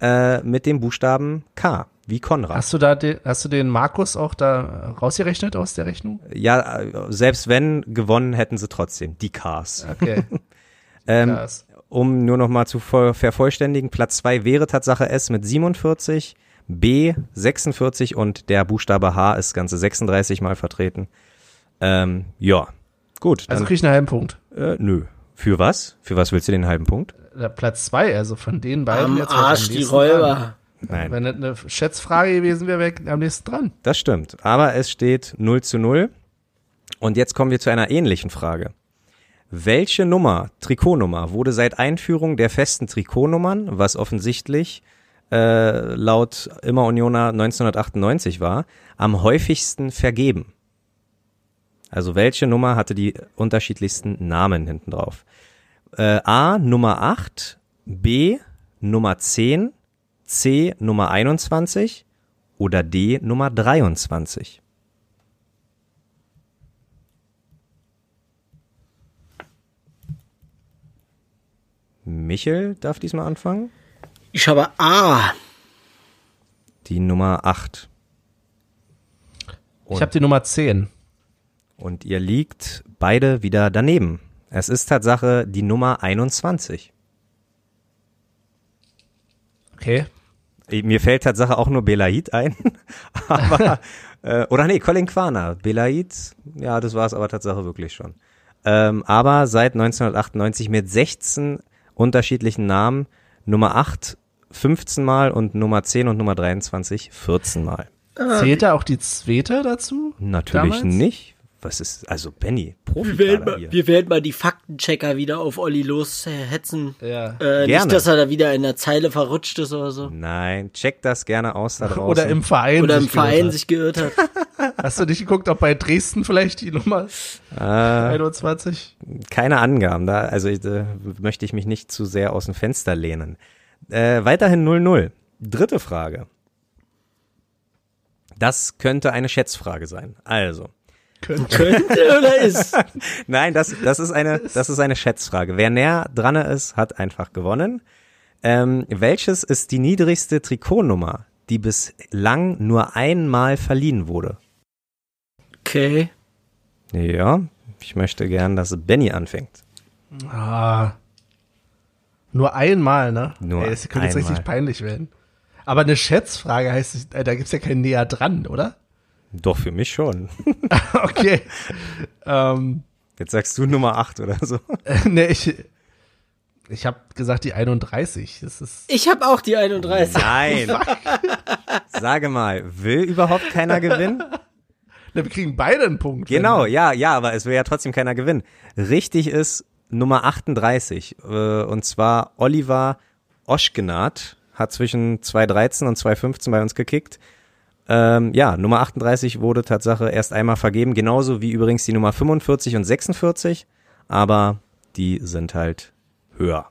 äh, mit dem Buchstaben K, wie Konrad. Hast du da den, hast du den Markus auch da rausgerechnet aus der Rechnung? Ja, äh, selbst wenn gewonnen hätten sie trotzdem die Ks. Okay. ähm, um nur noch mal zu vervollständigen, Platz zwei wäre Tatsache S mit 47, B 46 und der Buchstabe H ist ganze 36 mal vertreten. Ähm, ja, gut. Also krieg ich einen halben Punkt. Äh, nö. Für was? Für was willst du den halben Punkt? Platz zwei, also von den beiden am jetzt Arsch die Räuber. Nein. Wenn das eine Schätzfrage gewesen wäre, wäre am nächsten dran. Das stimmt. Aber es steht 0 zu 0. Und jetzt kommen wir zu einer ähnlichen Frage. Welche Nummer, Trikotnummer, wurde seit Einführung der festen Trikotnummern, was offensichtlich äh, laut Immer Unioner 1998 war, am häufigsten vergeben? Also welche Nummer hatte die unterschiedlichsten Namen hinten drauf? Äh, A Nummer 8, B Nummer 10, C Nummer 21 oder D Nummer 23? Michel darf diesmal anfangen. Ich habe A. Die Nummer 8. Und ich habe die Nummer 10. Und ihr liegt beide wieder daneben. Es ist Tatsache die Nummer 21. Okay. Mir fällt Tatsache auch nur Belaid ein. aber, äh, oder nee, Colin Quaner. Belaid, ja, das war es aber Tatsache wirklich schon. Ähm, aber seit 1998 mit 16 unterschiedlichen Namen. Nummer 8 15 Mal und Nummer 10 und Nummer 23 14 Mal. Zählt da auch die zweite dazu? Natürlich damals? nicht. Was ist, also Benny, Profi wir werden, mal, wir werden mal die Faktenchecker wieder auf Olli loshetzen. Ja. Äh, nicht, dass er da wieder in der Zeile verrutscht ist oder so. Nein, check das gerne aus da draußen. Oder im Verein. Oder im Verein sich geirrt hat. Hast du nicht geguckt, ob bei Dresden vielleicht die Nummer äh, 21? Keine Angaben, da, also äh, möchte ich mich nicht zu sehr aus dem Fenster lehnen. Äh, weiterhin 0-0. Dritte Frage. Das könnte eine Schätzfrage sein. Also. Könnte, oder ist? Nein, das, das, ist eine, das ist eine Schätzfrage. Wer näher dran ist, hat einfach gewonnen. Ähm, welches ist die niedrigste Trikotnummer, die bislang nur einmal verliehen wurde? Okay. Ja, ich möchte gern, dass Benny anfängt. Ah. Nur einmal, ne? Nur Ey, das könnte jetzt richtig peinlich werden. Aber eine Schätzfrage heißt, äh, da gibt's ja kein näher dran, oder? Doch, für mich schon. okay. ähm, Jetzt sagst du Nummer 8 oder so. Nee, ich, ich habe gesagt die 31. Das ist ich habe auch die 31. Nein. Sage mal, will überhaupt keiner gewinnen? Na, wir kriegen beide einen Punkt. Genau, ja, ja, aber es will ja trotzdem keiner gewinnen. Richtig ist Nummer 38. Äh, und zwar Oliver Oschgenath hat zwischen 2013 und 2015 bei uns gekickt. Ähm, ja, Nummer 38 wurde Tatsache erst einmal vergeben, genauso wie übrigens die Nummer 45 und 46, aber die sind halt höher.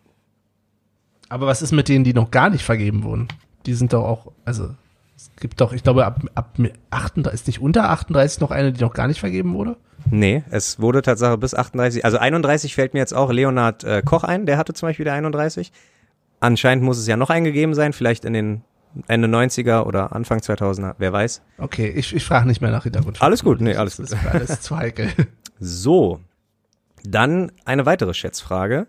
Aber was ist mit denen, die noch gar nicht vergeben wurden? Die sind doch auch, also es gibt doch, ich glaube, ab, ab 38, ist nicht unter 38 noch eine, die noch gar nicht vergeben wurde? Nee, es wurde Tatsache bis 38, also 31 fällt mir jetzt auch Leonhard äh, Koch ein, der hatte zum Beispiel die 31. Anscheinend muss es ja noch eingegeben sein, vielleicht in den Ende 90er oder Anfang 2000er, wer weiß. Okay, ich, ich frage nicht mehr nach Hintergrund. Alles gut, nee, alles gut. Das ist alles zu heikel. So, dann eine weitere Schätzfrage.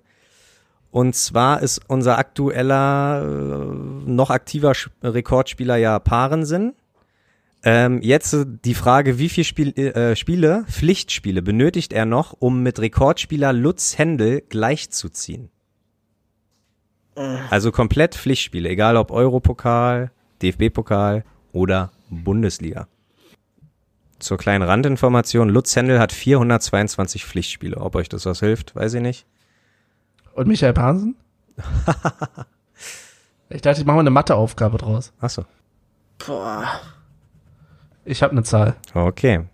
Und zwar ist unser aktueller, äh, noch aktiver Rekordspieler ja Parensen. Ähm, jetzt die Frage, wie viele Spiel, äh, Spiele, Pflichtspiele benötigt er noch, um mit Rekordspieler Lutz Händel gleichzuziehen? Also komplett Pflichtspiele, egal ob Europokal, DFB-Pokal oder Bundesliga. Zur kleinen Randinformation, Lutz Händel hat 422 Pflichtspiele. Ob euch das was hilft, weiß ich nicht. Und Michael Pansen? ich dachte, ich mache mal eine Matheaufgabe draus. Achso. Boah. Ich habe eine Zahl. Okay.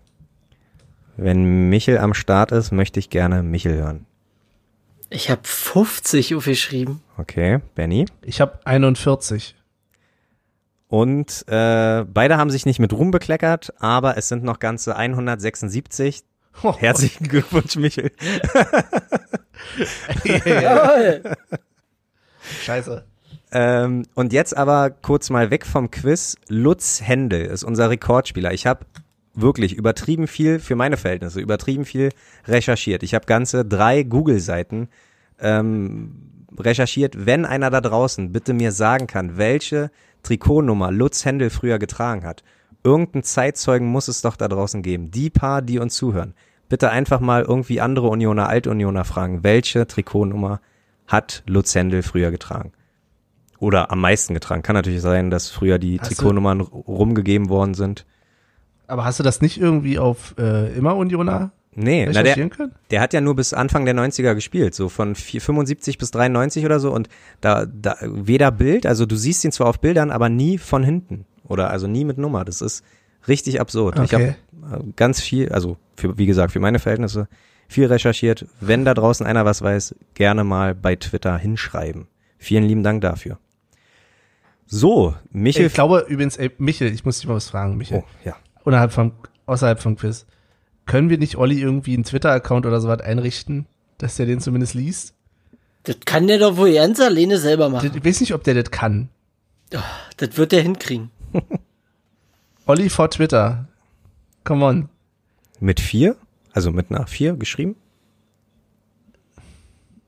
Wenn Michel am Start ist, möchte ich gerne Michel hören. Ich habe 50 aufgeschrieben. Okay, Benny? Ich habe 41. Und äh, beide haben sich nicht mit Ruhm bekleckert, aber es sind noch ganze 176. Oh. Herzlichen Glückwunsch, Michel. Scheiße. Ähm, und jetzt aber kurz mal weg vom Quiz. Lutz Händel ist unser Rekordspieler. Ich habe wirklich übertrieben viel für meine Verhältnisse, übertrieben viel recherchiert. Ich habe ganze drei Google-Seiten ähm, recherchiert. Wenn einer da draußen bitte mir sagen kann, welche Trikotnummer Lutz Händel früher getragen hat, irgendeinen Zeitzeugen muss es doch da draußen geben. Die paar, die uns zuhören, bitte einfach mal irgendwie andere Unioner, Altunioner fragen, welche Trikotnummer hat Lutz Händel früher getragen? Oder am meisten getragen. Kann natürlich sein, dass früher die hast Trikotnummern rumgegeben worden sind. Aber hast du das nicht irgendwie auf äh, immer Unioner Nee, na, der, der hat ja nur bis Anfang der 90er gespielt, so von 4, 75 bis 93 oder so und da, da weder Bild, also du siehst ihn zwar auf Bildern, aber nie von hinten oder also nie mit Nummer. Das ist richtig absurd. Okay. Ich habe äh, ganz viel, also für, wie gesagt, für meine Verhältnisse viel recherchiert. Wenn da draußen einer was weiß, gerne mal bei Twitter hinschreiben. Vielen lieben Dank dafür. So, Michel. Ich glaube übrigens, ey, Michel, ich muss dich mal was fragen, Michel. Oh, ja. Unterhalb vom, außerhalb vom Quiz. Können wir nicht Olli irgendwie einen Twitter-Account oder sowas einrichten, dass der den zumindest liest? Das kann der doch wohl ganz alleine selber machen. Ich weiß nicht, ob der das kann. Oh, das wird der hinkriegen. Olli vor Twitter. Come on. Mit vier? Also mit einer vier geschrieben?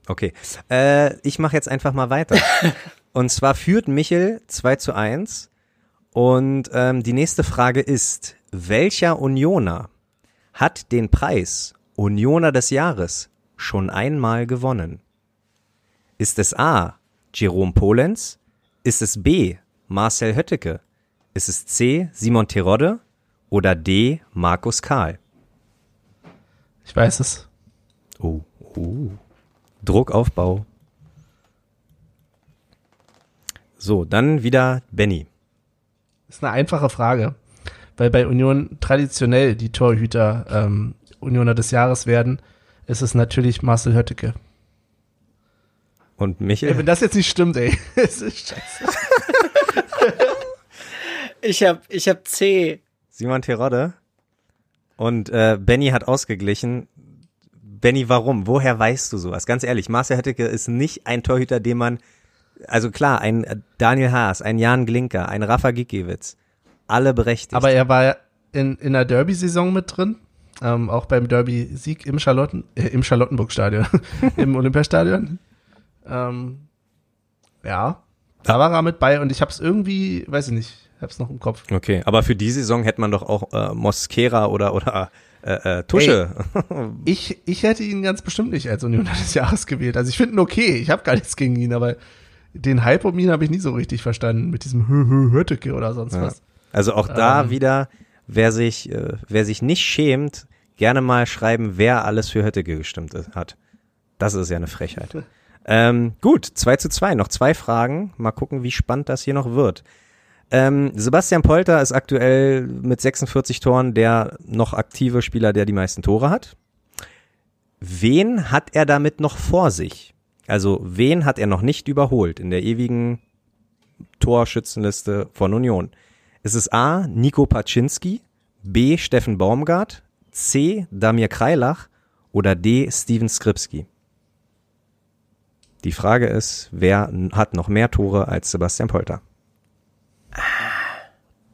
Okay. Äh, ich mache jetzt einfach mal weiter. Und zwar führt Michel 2 zu 1. Und ähm, die nächste Frage ist, welcher Unioner hat den Preis Unioner des Jahres schon einmal gewonnen? Ist es A. Jerome Polenz? Ist es B. Marcel Hötteke? Ist es C. Simon Terodde? Oder D. Markus Karl? Ich weiß es. Oh, oh. Druckaufbau. So, dann wieder Benny. Ist eine einfache Frage, weil bei Union traditionell die Torhüter ähm, Unioner des Jahres werden, ist es natürlich Marcel Hötteke. Und Michael? Ey, wenn das jetzt nicht stimmt, ey. Es ist scheiße. ich hab, ich hab C. Simon Terodde. Und äh, Benny hat ausgeglichen. Benny, warum? Woher weißt du sowas? Ganz ehrlich, Marcel Hötteke ist nicht ein Torhüter, den man also klar, ein Daniel Haas, ein Jan Glinker, ein Rafa Gikiewicz, alle berechtigt. Aber er war in, in der Derby-Saison mit drin, ähm, auch beim Derby-Sieg im Charlotten, äh, im Charlottenburg-Stadion, im Olympiastadion. Ähm, ja, da war er mit bei und ich hab's irgendwie, weiß ich nicht, hab's noch im Kopf. Okay, aber für die Saison hätte man doch auch äh, Mosquera oder oder äh, äh, Tusche. Ey, ich, ich hätte ihn ganz bestimmt nicht als Union des Jahres gewählt. Also ich finde ihn okay, ich habe gar nichts gegen ihn, aber den Hype um ihn habe ich nie so richtig verstanden mit diesem Hö Hö Hötteke oder sonst ja. was. Also auch da ähm. wieder, wer sich, äh, wer sich nicht schämt, gerne mal schreiben, wer alles für Hötteke gestimmt hat. Das ist ja eine Frechheit. ähm, gut, 2 zu 2, noch zwei Fragen. Mal gucken, wie spannend das hier noch wird. Ähm, Sebastian Polter ist aktuell mit 46 Toren der noch aktive Spieler, der die meisten Tore hat. Wen hat er damit noch vor sich? Also wen hat er noch nicht überholt in der ewigen Torschützenliste von Union? Ist es A. Nico Paczynski, B. Steffen Baumgart, C. Damir Kreilach oder D. Steven Skripski? Die Frage ist, wer hat noch mehr Tore als Sebastian Polter?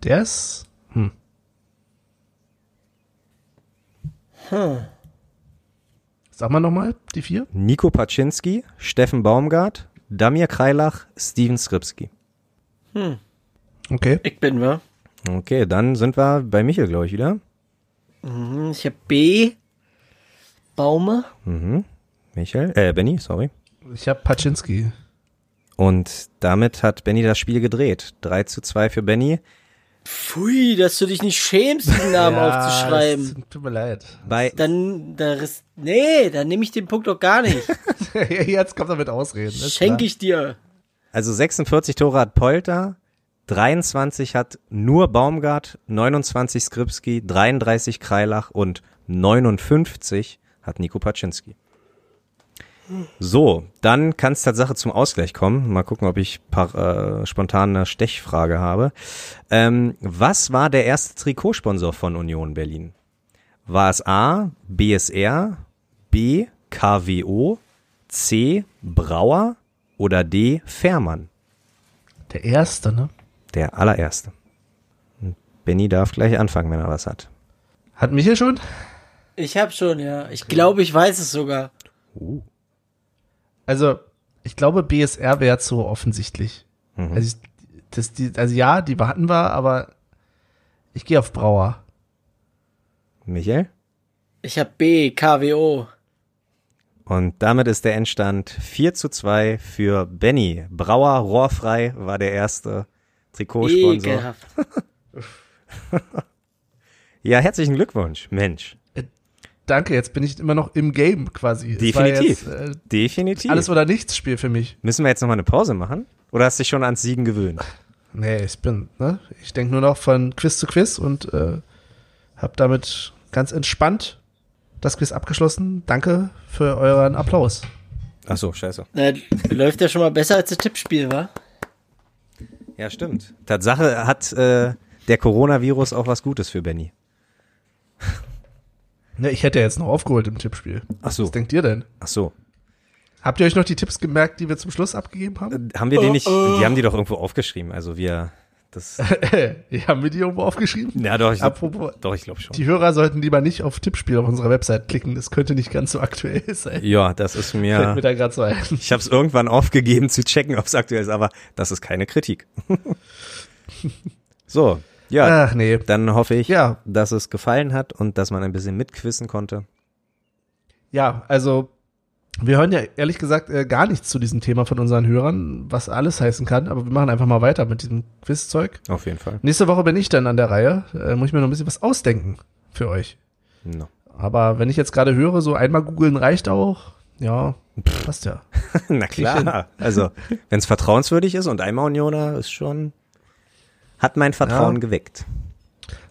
Der ist. Hm. Hm. Sag mal nochmal, die vier. Nico Paczynski, Steffen Baumgart, Damir Kreilach, Steven Skripski. Hm. Okay. Ich bin wir. Okay, dann sind wir bei Michel, glaube ich, wieder. Mhm, ich habe B. Baume. Mhm. Michael, äh, Benny, sorry. Ich habe Paczynski. Und damit hat Benny das Spiel gedreht. 3 zu 2 für Benny. Pfui, dass du dich nicht schämst, den Namen ja, aufzuschreiben. tut mir leid. Bei dann, da ist, nee, dann nehme ich den Punkt doch gar nicht. Jetzt kommt er mit Ausreden. Schenke ich dir. Also 46 Tore hat Polter, 23 hat nur Baumgart, 29 Skripski, 33 Kreilach und 59 hat Nico Paczynski. So, dann kann es Tatsache zum Ausgleich kommen. Mal gucken, ob ich paar, äh, spontan eine Stechfrage habe. Ähm, was war der erste Trikotsponsor von Union Berlin? War es A, BSR, B, KWO, C, Brauer oder D, Fährmann? Der erste, ne? Der allererste. Benny darf gleich anfangen, wenn er was hat. Hat Michael schon? Ich hab schon, ja. Ich glaube, ich weiß es sogar. Uh. Also, ich glaube, BSR wäre zu offensichtlich. Mhm. Also, ich, das, die, also ja, die hatten wir, aber ich gehe auf Brauer. Michael? Ich habe B, KWO. Und damit ist der Endstand 4 zu 2 für Benny. Brauer Rohrfrei war der erste Trikotsponsor. ja, herzlichen Glückwunsch, Mensch. Äh, danke, jetzt bin ich immer noch im Game quasi. Definitiv. Jetzt, äh, Definitiv. Alles oder nichts Spiel für mich. Müssen wir jetzt nochmal eine Pause machen? Oder hast du dich schon ans Siegen gewöhnt? Nee, ich bin, ne? Ich denke nur noch von Quiz zu Quiz und äh, habe damit ganz entspannt das Quiz abgeschlossen. Danke für euren Applaus. Ach so, scheiße. Na, läuft ja schon mal besser als das Tippspiel, wa? Ja, stimmt. Tatsache hat äh, der Coronavirus auch was Gutes für Benny. Ja, ich hätte jetzt noch aufgeholt im Tippspiel. Ach so. Was denkt ihr denn? Ach so. Habt ihr euch noch die Tipps gemerkt, die wir zum Schluss abgegeben haben? Äh, haben wir die nicht? Die haben die doch irgendwo aufgeschrieben. Also wir. Das haben wir die irgendwo aufgeschrieben? Ja, doch, ich, Apropos, doch, ich glaube schon. Die Hörer sollten lieber nicht auf Tippspiel auf unserer Website klicken. Das könnte nicht ganz so aktuell sein. Ja, das ist mir. Fällt mir da gerade so ein. Ich habe es irgendwann aufgegeben zu checken, ob es aktuell ist, aber das ist keine Kritik. so, ja. Ach nee. Dann hoffe ich, ja. dass es gefallen hat und dass man ein bisschen mitquissen konnte. Ja, also wir hören ja ehrlich gesagt äh, gar nichts zu diesem Thema von unseren Hörern, was alles heißen kann, aber wir machen einfach mal weiter mit diesem Quizzeug. Auf jeden Fall. Nächste Woche bin ich dann an der Reihe. Äh, muss ich mir noch ein bisschen was ausdenken für euch. No. Aber wenn ich jetzt gerade höre, so einmal googeln reicht auch. Ja, passt ja. Na klar. Also, wenn es vertrauenswürdig ist und einmal Unioner ist schon, hat mein Vertrauen ja. geweckt.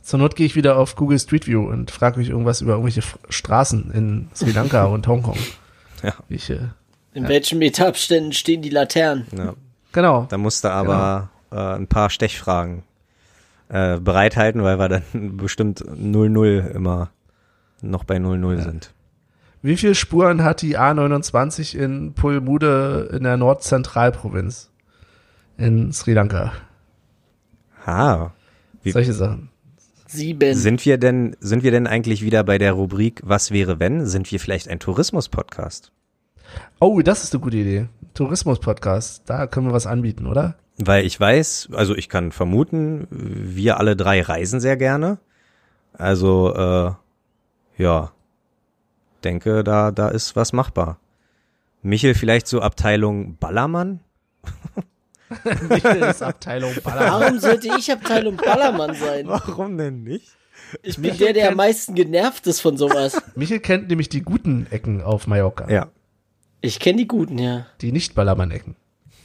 Zur Not gehe ich wieder auf Google Street View und frage mich irgendwas über irgendwelche Straßen in Sri Lanka und Hongkong. Ja. Ich, äh, In ja. welchen Meterabständen stehen die Laternen? Ja. Genau. Da musste aber genau. äh, ein paar Stechfragen äh, bereithalten, weil wir dann bestimmt 0-0 immer noch bei 0-0 ja. sind. Wie viele Spuren hat die A29 in Pulmude in der Nordzentralprovinz in Sri Lanka? Ah. Wie, Solche Sachen. Sieben. Sind wir denn, sind wir denn eigentlich wieder bei der Rubrik Was wäre wenn? Sind wir vielleicht ein Tourismus-Podcast? Oh, das ist eine gute Idee. Tourismus-Podcast. Da können wir was anbieten, oder? Weil ich weiß, also ich kann vermuten, wir alle drei reisen sehr gerne. Also, äh, ja, denke, da, da ist was machbar. Michel vielleicht so Abteilung Ballermann? Michel ist Abteilung Ballermann. Warum sollte ich Abteilung Ballermann sein? Warum denn nicht? Ich bin Michel der, der am meisten genervt ist von sowas. Michel kennt nämlich die guten Ecken auf Mallorca. Ja. Ich kenne die guten, ja. Die nicht Ballermann-Ecken.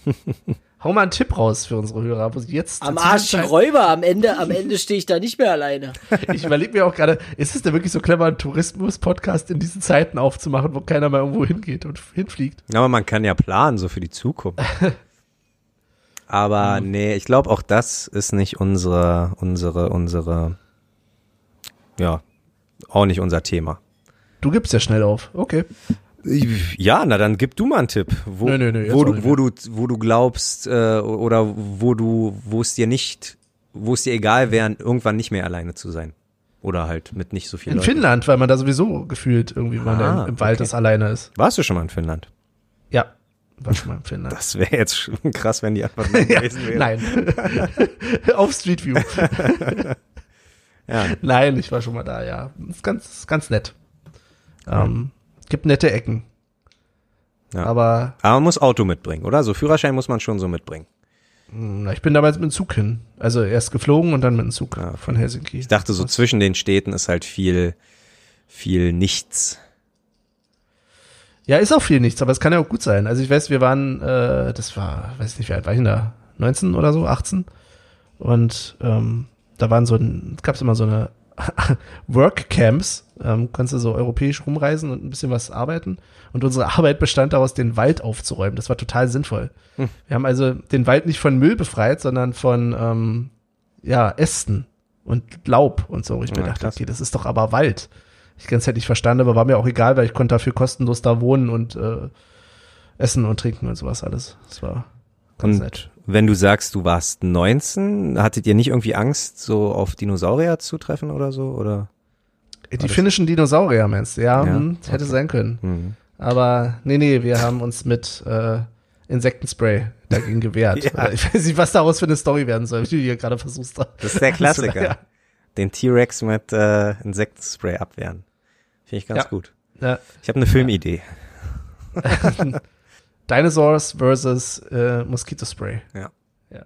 Hau mal einen Tipp raus für unsere Hörer. Wo jetzt am Arsch die Räuber, am Ende, am Ende stehe ich da nicht mehr alleine. Ich überlege mir auch gerade, ist es denn wirklich so clever, einen Tourismus-Podcast in diesen Zeiten aufzumachen, wo keiner mal irgendwo hingeht und hinfliegt? Aber man kann ja planen, so für die Zukunft. Aber mhm. nee, ich glaube auch das ist nicht unsere, unsere, unsere, ja, auch nicht unser Thema. Du gibst ja schnell auf. Okay. Ja, na dann gib du mal einen Tipp, wo, nö, nö, nö, wo du, wo du, wo du glaubst äh, oder wo du, wo es dir nicht, wo es dir egal wäre, irgendwann nicht mehr alleine zu sein oder halt mit nicht so viel. In Leuten. Finnland, weil man da sowieso gefühlt irgendwie ah, mal im, im Wald okay. das alleine ist. Warst du schon mal in Finnland? Ja, mal in Finnland. Das wäre jetzt schon krass, wenn die einfach nur gewesen wäre. Nein, auf Street View. ja. Nein, ich war schon mal da. Ja, ist ganz, ganz nett. Ähm, Gibt nette Ecken. Ja. Aber, Aber man muss Auto mitbringen, oder? So Führerschein muss man schon so mitbringen. Hm, na, ich bin damals mit dem Zug hin. Also erst geflogen und dann mit dem Zug ja, von Helsinki. Ich dachte, so Was? zwischen den Städten ist halt viel, viel nichts. Ja, ist auch viel nichts, aber es kann ja auch gut sein. Also ich weiß, wir waren, äh, das war, weiß nicht, wie alt war ich denn da? 19 oder so, 18? Und ähm, da waren so, gab es immer so eine Workcamps ähm, kannst du so europäisch rumreisen und ein bisschen was arbeiten. Und unsere Arbeit bestand daraus, den Wald aufzuräumen. Das war total sinnvoll. Hm. Wir haben also den Wald nicht von Müll befreit, sondern von ähm, ja, Ästen und Laub und so. Ich ja, mir dachte, okay, das ist doch aber Wald. Ich ganz halt nicht verstanden, aber war mir auch egal, weil ich konnte dafür kostenlos da wohnen und äh, essen und trinken und sowas alles. Das war ganz und nett. Wenn du sagst, du warst 19, hattet ihr nicht irgendwie Angst, so auf Dinosaurier zu treffen oder so? Oder? Die finnischen Dinosaurier meinst du? Ja, ja? Hm, hätte okay. sein können. Mhm. Aber nee, nee, wir haben uns mit äh, Insektenspray dagegen gewehrt. ja. Ich weiß nicht, was daraus für eine Story werden soll, wie du hier gerade versuchst. Das ist der Klassiker. ja. Den T-Rex mit äh, Insektenspray abwehren. Finde ich ganz ja. gut. Ja. Ich habe eine Filmidee. Dinosaurs versus äh, Moskitospray. Ja. ja.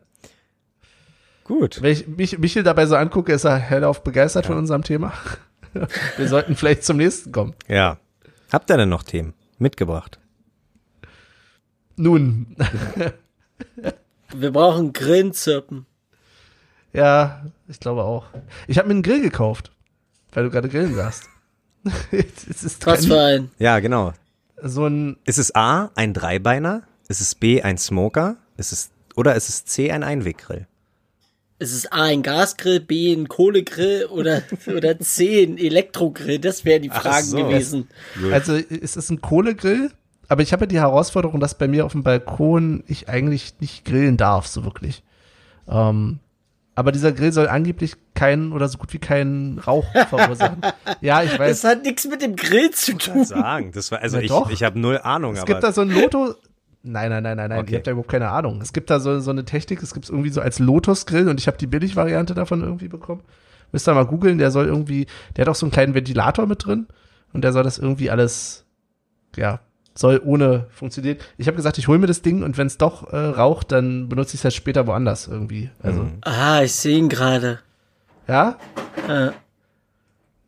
Gut. Wenn ich mich, Michel dabei so angucke, ist er hellauf begeistert ja. von unserem Thema. Wir sollten vielleicht zum nächsten kommen. Ja. Habt ihr denn noch Themen mitgebracht? Nun. Wir brauchen Grillenzirpen. Ja, ich glaube auch. Ich habe mir einen Grill gekauft, weil du gerade grillen warst. Was für ein? Ja, genau. So ein. Ist es A ein Dreibeiner? Ist es B ein Smoker? Ist es oder ist es C ein Einweggrill? Ist es A ein Gasgrill, B ein Kohlegrill oder, oder C ein Elektrogrill? Das wären die Fragen so. gewesen. Also ist es ein Kohlegrill? Aber ich habe ja die Herausforderung, dass bei mir auf dem Balkon ich eigentlich nicht grillen darf, so wirklich. Ähm, aber dieser Grill soll angeblich keinen oder so gut wie keinen Rauch verursachen. ja, ich weiß. Das hat nichts mit dem Grill zu tun. Sagen, das war also Na ich, doch. ich habe null Ahnung. Es aber gibt da so ein Loto. Nein, nein, nein, nein, nein. Okay. Ich habe da überhaupt keine Ahnung. Es gibt da so, so eine Technik, es gibt es irgendwie so als Lotus-Grill und ich habe die Billig-Variante davon irgendwie bekommen. Müsst ihr mal googeln, der soll irgendwie, der hat auch so einen kleinen Ventilator mit drin und der soll das irgendwie alles, ja, soll ohne funktionieren. Ich habe gesagt, ich hole mir das Ding und wenn es doch äh, raucht, dann benutze ich es halt später woanders irgendwie. Also. Mhm. Ah, ich sehe ihn gerade. Ja? Äh.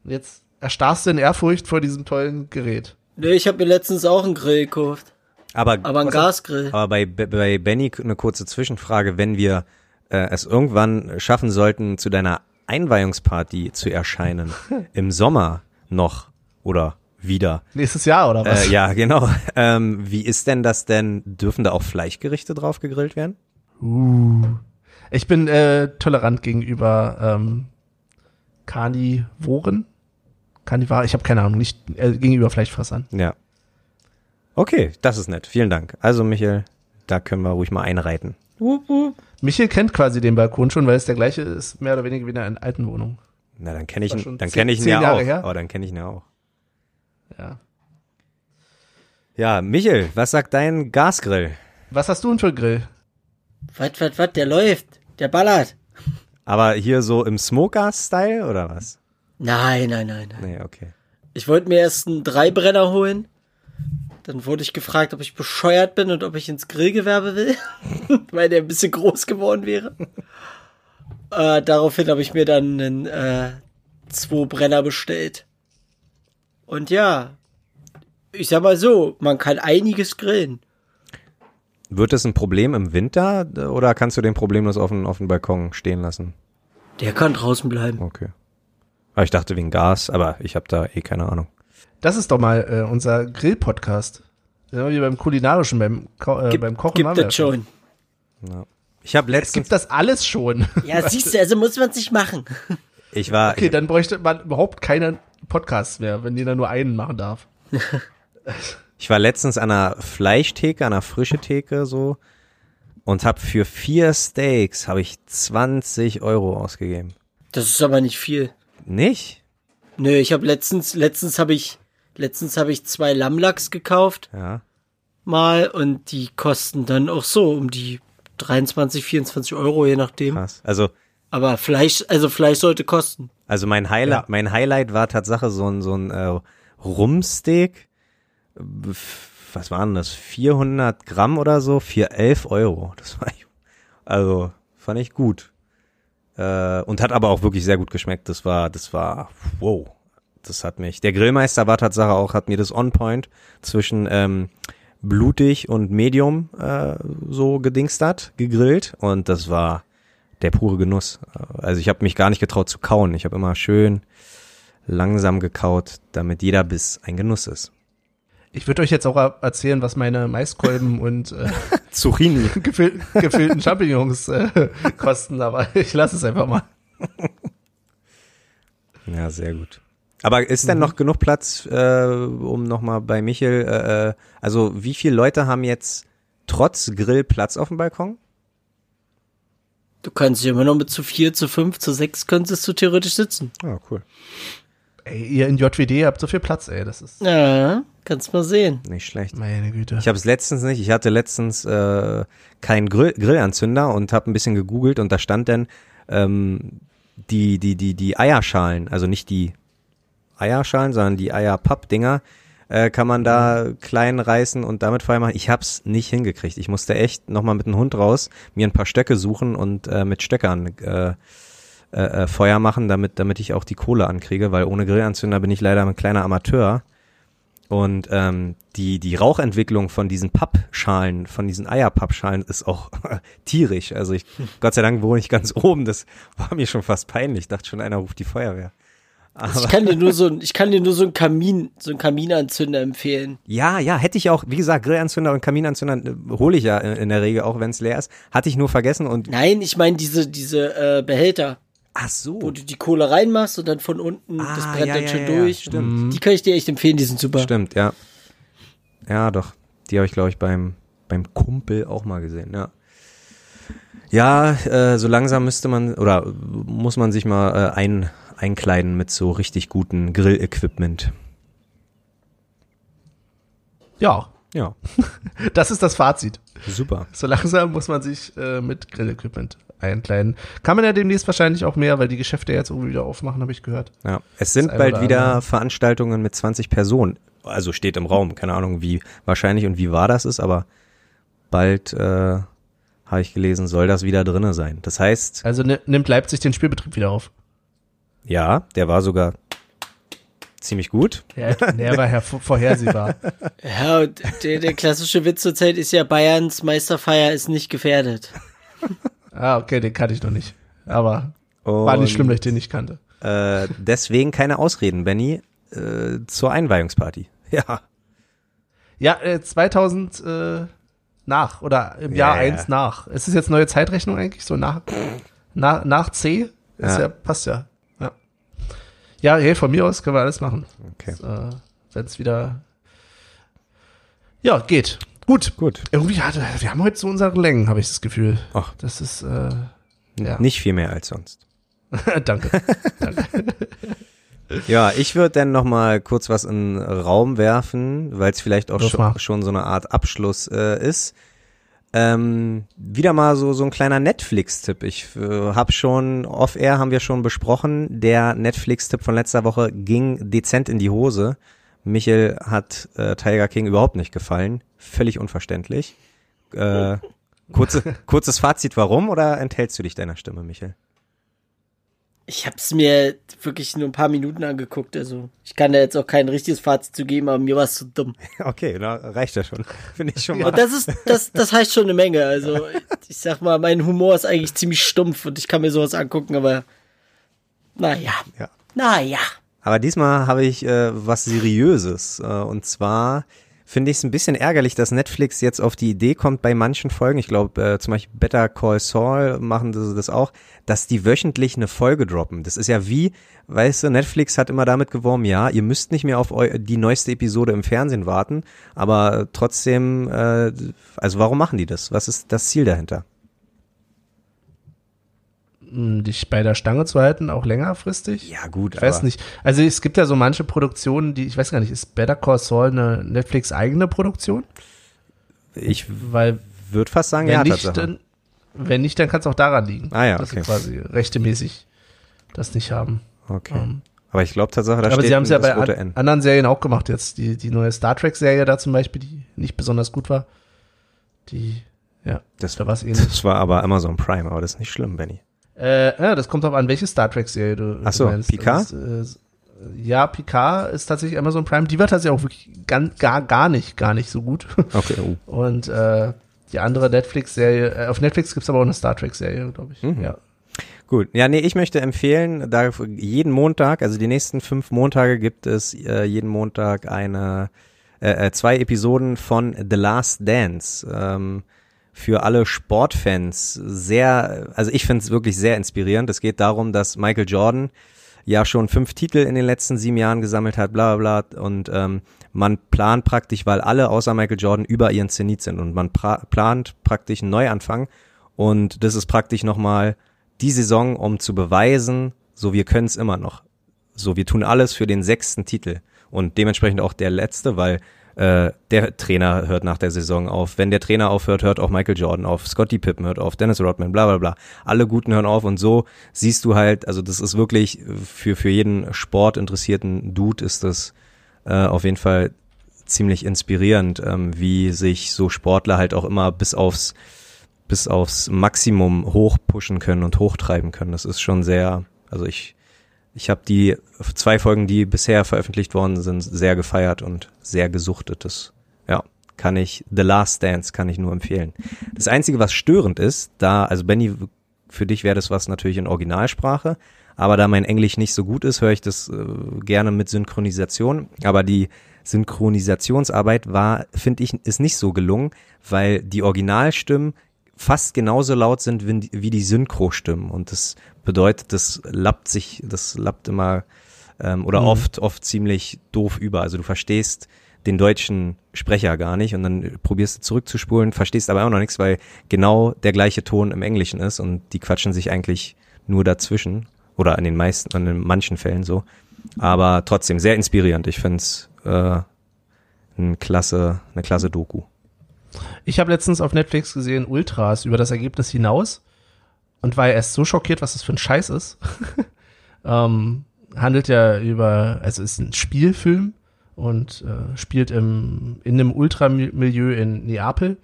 Jetzt erstarrst du in Ehrfurcht vor diesem tollen Gerät. Nee, ich habe mir letztens auch einen Grill gekauft. Aber, aber ein Gasgrill. Aber bei, bei Benny eine kurze Zwischenfrage, wenn wir äh, es irgendwann schaffen sollten, zu deiner Einweihungsparty zu erscheinen, im Sommer noch oder wieder. Nächstes Jahr oder was? Äh, ja, genau. Ähm, wie ist denn das denn? Dürfen da auch Fleischgerichte drauf gegrillt werden? Uh. Ich bin äh, tolerant gegenüber ähm, Karnivoren. Karnivore, ich habe keine Ahnung, nicht äh, gegenüber Fleischfressern. Ja. Okay, das ist nett. Vielen Dank. Also Michael, da können wir ruhig mal einreiten. Michael kennt quasi den Balkon schon, weil es der gleiche ist, mehr oder weniger wie in einer alten Wohnung. Na, dann kenne ich ihn, dann kenne ich ihn ja Jahre auch. Her. Aber dann kenne ich ihn ja auch. Ja. Ja, Michel, was sagt dein Gasgrill? Was hast du denn für Grill? Was, was, was, der läuft. Der ballert. Aber hier so im Smoker-Style oder was? Nein, nein, nein, nein. Nee, okay. Ich wollte mir erst einen Dreibrenner holen. Dann wurde ich gefragt, ob ich bescheuert bin und ob ich ins Grillgewerbe will, weil der ein bisschen groß geworden wäre. Äh, daraufhin habe ich mir dann einen äh, zwei Brenner bestellt. Und ja, ich sag mal so, man kann einiges grillen. Wird es ein Problem im Winter oder kannst du den problemlos auf dem, auf dem Balkon stehen lassen? Der kann draußen bleiben. Okay. Aber ich dachte wegen Gas, aber ich habe da eh keine Ahnung. Das ist doch mal äh, unser Grill-Podcast. Wie beim kulinarischen, beim, Ko äh, Gib, beim Kochen. Gibt es schon. Ja. Ich habe letztens. Es gibt das alles schon. Ja, siehst du, also muss man es nicht machen. Ich war. Okay, dann bräuchte man überhaupt keine Podcasts mehr, wenn jeder nur einen machen darf. ich war letztens an einer Fleischtheke, an einer frische Theke so und habe für vier Steaks habe ich 20 Euro ausgegeben. Das ist aber nicht viel. Nicht? Nö, ich habe letztens, letztens habe ich, letztens habe ich zwei Lammlachs gekauft. Ja. Mal und die kosten dann auch so um die 23, 24 Euro, je nachdem. Krass. Also. Aber Fleisch, also Fleisch sollte kosten. Also mein Highlight, ja. mein Highlight war Tatsache so ein, so ein äh, Rumsteak. Was waren das? 400 Gramm oder so? Für 11 Euro. Das war, also, fand ich gut. Äh, und hat aber auch wirklich sehr gut geschmeckt. Das war, das war, wow. Das hat mich, der Grillmeister war Tatsache auch, hat mir das On Point zwischen, ähm, blutig und medium äh, so gedingstert, gegrillt und das war der pure Genuss. Also ich habe mich gar nicht getraut zu kauen. Ich habe immer schön langsam gekaut, damit jeder Biss ein Genuss ist. Ich würde euch jetzt auch erzählen, was meine Maiskolben und äh, Zucchini gefüll gefüllten Champignons äh, kosten, aber ich lasse es einfach mal. Ja, sehr gut. Aber ist denn mhm. noch genug Platz, äh, um nochmal bei Michel, äh, äh, also wie viele Leute haben jetzt trotz Grill Platz auf dem Balkon? Du kannst ja immer noch mit zu vier, zu fünf, zu sechs könntest du theoretisch sitzen. Ah, cool. Ey, ihr in JWD habt so viel Platz, ey, das ist. Ja, kannst mal sehen. Nicht schlecht. Meine Güte. Ich habe es letztens nicht. Ich hatte letztens äh, keinen Grill Grillanzünder und habe ein bisschen gegoogelt und da stand dann ähm, die die die die Eierschalen, also nicht die Eierschalen, sondern die Eierpappdinger, äh, kann man da klein reißen und damit Feuer machen. Ich hab's nicht hingekriegt. Ich musste echt nochmal mit dem Hund raus, mir ein paar Stöcke suchen und äh, mit Stöckern äh, äh, äh, Feuer machen, damit, damit ich auch die Kohle ankriege, weil ohne Grillanzünder bin ich leider ein kleiner Amateur. Und ähm, die, die Rauchentwicklung von diesen Pappschalen, von diesen Eierpappschalen ist auch tierisch. Also ich, Gott sei Dank wohne ich ganz oben, das war mir schon fast peinlich. Ich dachte schon, einer ruft die Feuerwehr. Aber ich kann dir nur so, ich kann dir nur so einen Kamin, so einen Kaminanzünder empfehlen. Ja, ja, hätte ich auch, wie gesagt, Grillanzünder und Kaminanzünder äh, hole ich ja in der Regel auch, wenn es leer ist. Hatte ich nur vergessen und. Nein, ich meine diese, diese äh, Behälter. Ach so. Wo du die Kohle reinmachst und dann von unten, ah, das brennt ja, dann ja, schon ja, durch. Stimmt. Die kann ich dir echt empfehlen, die sind super. Stimmt, ja. Ja, doch. Die habe ich, glaube ich, beim, beim Kumpel auch mal gesehen, ja. Ja, äh, so langsam müsste man oder muss man sich mal äh, ein, einkleiden mit so richtig guten Grill-Equipment. Ja. Ja. Das ist das Fazit. Super. So langsam muss man sich äh, mit Grill-Equipment einkleiden. Kann man ja demnächst wahrscheinlich auch mehr, weil die Geschäfte jetzt irgendwie wieder aufmachen, habe ich gehört. Ja, es sind bald wieder andere. Veranstaltungen mit 20 Personen. Also steht im Raum. Keine Ahnung, wie wahrscheinlich und wie wahr das ist, aber bald äh, habe ich gelesen, soll das wieder drinne sein. Das heißt. Also nimmt Leipzig den Spielbetrieb wieder auf. Ja, der war sogar ziemlich gut. Ja, der war vorhersehbar. Ja, der, der klassische Witz zur Zeit ist ja, Bayerns Meisterfeier ist nicht gefährdet. Ah, okay, den kannte ich noch nicht. Aber Und, war nicht schlimm, dass ich den nicht kannte. Äh, deswegen keine Ausreden, Benny, äh, zur Einweihungsparty. Ja. Ja, äh, 2000 äh, nach oder im Jahr ja, 1 ja. nach. Ist es jetzt neue Zeitrechnung eigentlich? So nach, nach, nach C? Ist ja. ja passt ja. Ja, hey, von mir aus können wir alles machen. Okay. Äh, Wenn es wieder. Ja, geht. Gut. Gut. Irgendwie hatte, wir haben heute so unsere Längen, habe ich das Gefühl. Ach. Das ist, äh, ja. Nicht viel mehr als sonst. Danke. Danke. Ja, ich würde dann noch mal kurz was in den Raum werfen, weil es vielleicht auch schon, schon, so eine Art Abschluss äh, ist. Ähm, wieder mal so so ein kleiner Netflix-Tipp. Ich äh, habe schon off-air haben wir schon besprochen. Der Netflix-Tipp von letzter Woche ging dezent in die Hose. Michel hat äh, Tiger King überhaupt nicht gefallen. Völlig unverständlich. Äh, kurze, kurzes Fazit, warum oder enthältst du dich deiner Stimme, Michel? Ich habe es mir wirklich nur ein paar Minuten angeguckt, also ich kann da jetzt auch kein richtiges Fazit zu geben, aber mir war es zu dumm. Okay, na, reicht ja schon. Finde ich schon mal. Und das ist, das, das heißt schon eine Menge. Also ich sag mal, mein Humor ist eigentlich ziemlich stumpf und ich kann mir sowas angucken, aber naja. Ja. Naja. Aber diesmal habe ich äh, was Seriöses. Äh, und zwar finde ich es ein bisschen ärgerlich, dass Netflix jetzt auf die Idee kommt bei manchen Folgen, ich glaube äh, zum Beispiel Better Call Saul machen das, das auch, dass die wöchentlich eine Folge droppen. Das ist ja wie, weißt du, Netflix hat immer damit geworben, ja, ihr müsst nicht mehr auf die neueste Episode im Fernsehen warten, aber trotzdem, äh, also warum machen die das? Was ist das Ziel dahinter? Dich bei der Stange zu halten, auch längerfristig. Ja, gut. Ich weiß nicht. Also es gibt ja so manche Produktionen, die, ich weiß gar nicht, ist Better Call Saul eine Netflix-eigene Produktion? Ich Weil, würde fast sagen, wenn ja, nicht, dann, Wenn nicht, dann kann es auch daran liegen. Ah ja, okay. Dass sie quasi rechtemäßig das nicht haben. Okay. Um, ähm, aber ich glaube Tatsache, da aber steht sie haben es ja bei an, anderen Serien auch gemacht jetzt. Die, die neue Star Trek-Serie da zum Beispiel, die nicht besonders gut war. Die, ja, das, da war es ähnlich. Das war aber Amazon Prime, aber das ist nicht schlimm, Benny. Äh, ja, das kommt drauf an, welche Star Trek-Serie du, Ach so, meinst. Picard? Ist, äh, ja, Picard ist tatsächlich Amazon Prime. Die wird tatsächlich auch wirklich ganz, gar, gar nicht, gar nicht so gut. Okay. Oh. Und äh, die andere Netflix-Serie, äh, auf Netflix gibt's aber auch eine Star Trek-Serie, glaube ich. Mhm. Ja. Gut, ja, nee, ich möchte empfehlen, da jeden Montag, also die nächsten fünf Montage gibt es äh, jeden Montag eine, äh, äh zwei Episoden von The Last Dance. Ähm, für alle Sportfans sehr, also ich finde es wirklich sehr inspirierend. Es geht darum, dass Michael Jordan ja schon fünf Titel in den letzten sieben Jahren gesammelt hat, bla bla bla. Und ähm, man plant praktisch, weil alle außer Michael Jordan über ihren Zenit sind und man plant praktisch einen Neuanfang. Und das ist praktisch nochmal die Saison, um zu beweisen, so wir können es immer noch. So, wir tun alles für den sechsten Titel. Und dementsprechend auch der letzte, weil äh, der Trainer hört nach der Saison auf. Wenn der Trainer aufhört, hört auch Michael Jordan auf. Scotty Pippen hört auf, Dennis Rodman, bla bla bla. Alle Guten hören auf und so siehst du halt, also das ist wirklich für, für jeden sportinteressierten Dude ist das äh, auf jeden Fall ziemlich inspirierend, ähm, wie sich so Sportler halt auch immer bis aufs bis aufs Maximum hochpushen können und hochtreiben können. Das ist schon sehr, also ich ich habe die zwei Folgen, die bisher veröffentlicht worden sind, sehr gefeiert und sehr gesuchtet. Das, ja, kann ich, The Last Dance kann ich nur empfehlen. Das Einzige, was störend ist, da, also Benny, für dich wäre das was natürlich in Originalsprache, aber da mein Englisch nicht so gut ist, höre ich das äh, gerne mit Synchronisation. Aber die Synchronisationsarbeit war, finde ich, ist nicht so gelungen, weil die Originalstimmen fast genauso laut sind wie, die Synchro-Stimmen. Und das bedeutet, das lappt sich, das lappt immer ähm, oder mhm. oft, oft ziemlich doof über. Also du verstehst den deutschen Sprecher gar nicht und dann probierst du zurückzuspulen, verstehst aber auch noch nichts, weil genau der gleiche Ton im Englischen ist und die quatschen sich eigentlich nur dazwischen oder an den meisten, an den manchen Fällen so. Aber trotzdem sehr inspirierend. Ich finde es äh, ein klasse, eine klasse Doku. Ich habe letztens auf Netflix gesehen Ultras über das Ergebnis hinaus und war erst so schockiert, was das für ein Scheiß ist. ähm, handelt ja über, also ist ein Spielfilm und äh, spielt im, in einem Ultramilieu in Neapel.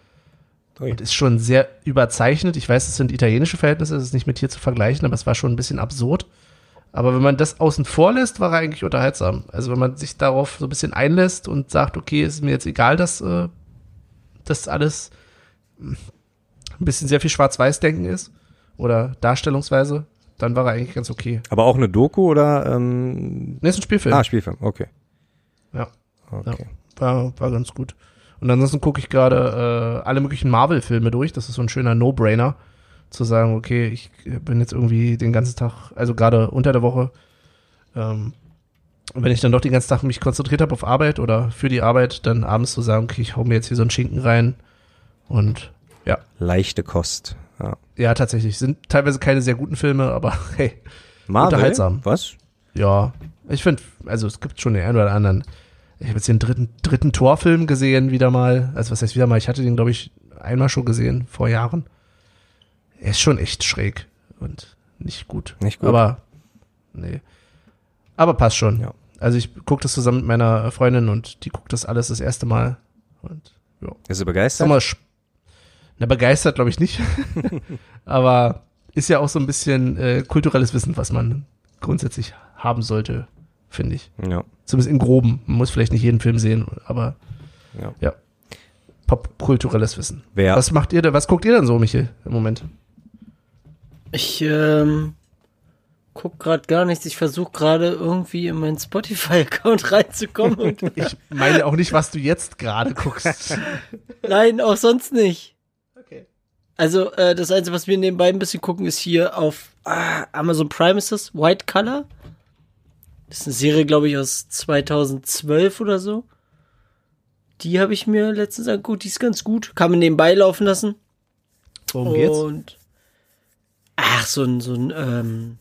Ui. Und ist schon sehr überzeichnet. Ich weiß, es sind italienische Verhältnisse, es ist nicht mit hier zu vergleichen, aber es war schon ein bisschen absurd. Aber wenn man das außen vor lässt, war er eigentlich unterhaltsam. Also wenn man sich darauf so ein bisschen einlässt und sagt, okay, ist mir jetzt egal, dass äh, das alles ein bisschen sehr viel Schwarz-Weiß-Denken ist, oder Darstellungsweise, dann war er eigentlich ganz okay. Aber auch eine Doku oder? Ähm nee, ist ein Spielfilm. Ah, Spielfilm, okay. Ja. Okay. Ja, war, war ganz gut. Und ansonsten gucke ich gerade äh, alle möglichen Marvel-Filme durch. Das ist so ein schöner No-Brainer, zu sagen, okay, ich bin jetzt irgendwie den ganzen Tag, also gerade unter der Woche, ähm, wenn ich dann doch den ganzen Tag mich konzentriert habe auf Arbeit oder für die Arbeit, dann abends zu sagen, okay, ich hau mir jetzt hier so einen Schinken rein und ja. Leichte Kost. Ja. ja, tatsächlich. Sind teilweise keine sehr guten Filme, aber hey, Marvel? unterhaltsam. Was? Ja, ich finde, also es gibt schon den einen oder anderen. Ich habe jetzt den dritten, dritten Torfilm gesehen, wieder mal. Also was heißt wieder mal? Ich hatte den, glaube ich, einmal schon gesehen, vor Jahren. Er ist schon echt schräg und nicht gut. Nicht gut. Aber, nee. Aber passt schon. Ja. Also ich gucke das zusammen mit meiner Freundin und die guckt das alles das erste Mal. Und, ja. Ist sie begeistert? Sag mal, na, begeistert glaube ich nicht. Aber ist ja auch so ein bisschen äh, kulturelles Wissen, was man grundsätzlich haben sollte, finde ich. Ja. Zumindest im Groben. Man muss vielleicht nicht jeden Film sehen, aber ja. ja. Popkulturelles Wissen. Wer? Was macht ihr da, was guckt ihr denn so, Michael, im Moment? Ich ähm, guck gerade gar nichts. Ich versuche gerade irgendwie in meinen Spotify-Account reinzukommen. ich meine auch nicht, was du jetzt gerade guckst. Nein, auch sonst nicht. Also, äh, das Einzige, was wir nebenbei ein bisschen gucken, ist hier auf ah, Amazon Prime ist das, White Color. Das ist eine Serie, glaube ich, aus 2012 oder so. Die habe ich mir letztens angeguckt, die ist ganz gut. Kann man nebenbei laufen lassen. Worum geht's? Und ach, so ein, so ein ähm,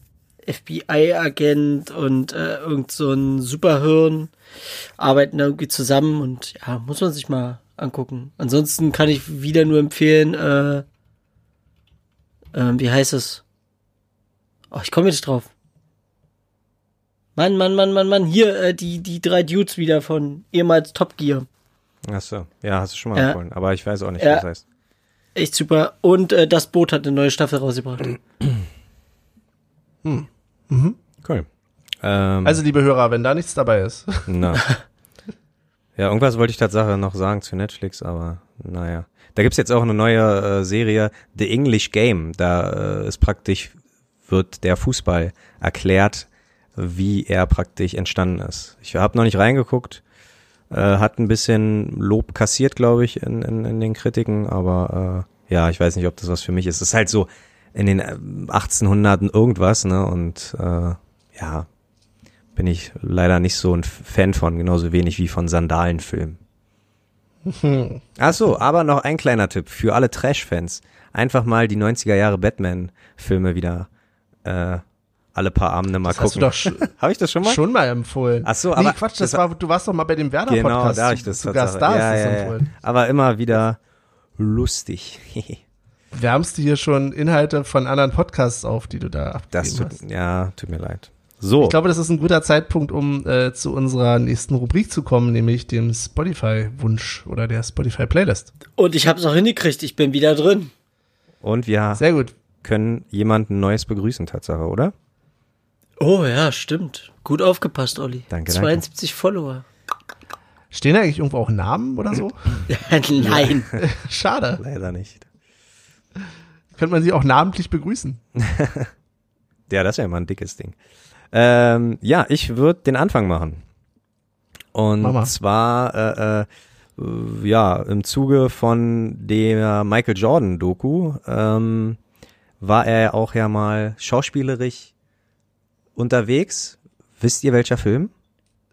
FBI-Agent und äh, irgend so ein Superhirn arbeiten da irgendwie zusammen und ja, muss man sich mal angucken. Ansonsten kann ich wieder nur empfehlen, äh, ähm, wie heißt es? Oh, ich komme jetzt drauf. Mann, Mann, Mann, Mann, Mann, hier äh, die, die drei Dudes wieder von ehemals Top Gear. Achso, ja, hast du schon mal ja. empfohlen, aber ich weiß auch nicht, ja. was das heißt. Echt super. Und äh, das Boot hat eine neue Staffel rausgebracht. Hm. Mhm. Cool. Ähm, also, liebe Hörer, wenn da nichts dabei ist. Na. Ja, irgendwas wollte ich tatsächlich noch sagen zu Netflix, aber naja. Da gibt's jetzt auch eine neue äh, Serie, The English Game. Da äh, ist praktisch wird der Fußball erklärt, wie er praktisch entstanden ist. Ich habe noch nicht reingeguckt, äh, hat ein bisschen Lob kassiert, glaube ich, in, in, in den Kritiken, aber äh, ja, ich weiß nicht, ob das was für mich ist. Es ist halt so in den 1800 äh, irgendwas, ne? Und äh, ja, bin ich leider nicht so ein Fan von, genauso wenig wie von Sandalenfilmen. Ach so, aber noch ein kleiner Tipp für alle Trash-Fans. Einfach mal die 90er Jahre Batman-Filme wieder äh, alle paar Abende mal das gucken. Hast du doch Habe ich das schon mal? Schon mal empfohlen. Ach so, aber nee, Quatsch, das, das war, du warst doch mal bei dem Werder Podcast. Genau, da habe ich das Sogar da ja, ja, ja. Aber immer wieder lustig. Wärmst du hier schon Inhalte von anderen Podcasts auf, die du da abgegeben das tut, hast? Ja, tut mir leid. So. Ich glaube, das ist ein guter Zeitpunkt, um äh, zu unserer nächsten Rubrik zu kommen, nämlich dem Spotify-Wunsch oder der Spotify-Playlist. Und ich habe es auch hingekriegt, ich bin wieder drin. Und wir Sehr gut. können jemanden Neues begrüßen, Tatsache, oder? Oh ja, stimmt. Gut aufgepasst, Olli. Danke, 72 Follower. Stehen da eigentlich irgendwo auch Namen oder so? Nein. Schade. Leider nicht. Könnte man sie auch namentlich begrüßen. Ja, das wäre mal ein dickes Ding. Ähm, ja, ich würde den Anfang machen. Und Mach mal. zwar, äh, äh, ja, im Zuge von der Michael Jordan Doku ähm, war er auch ja mal schauspielerisch unterwegs. Wisst ihr welcher Film?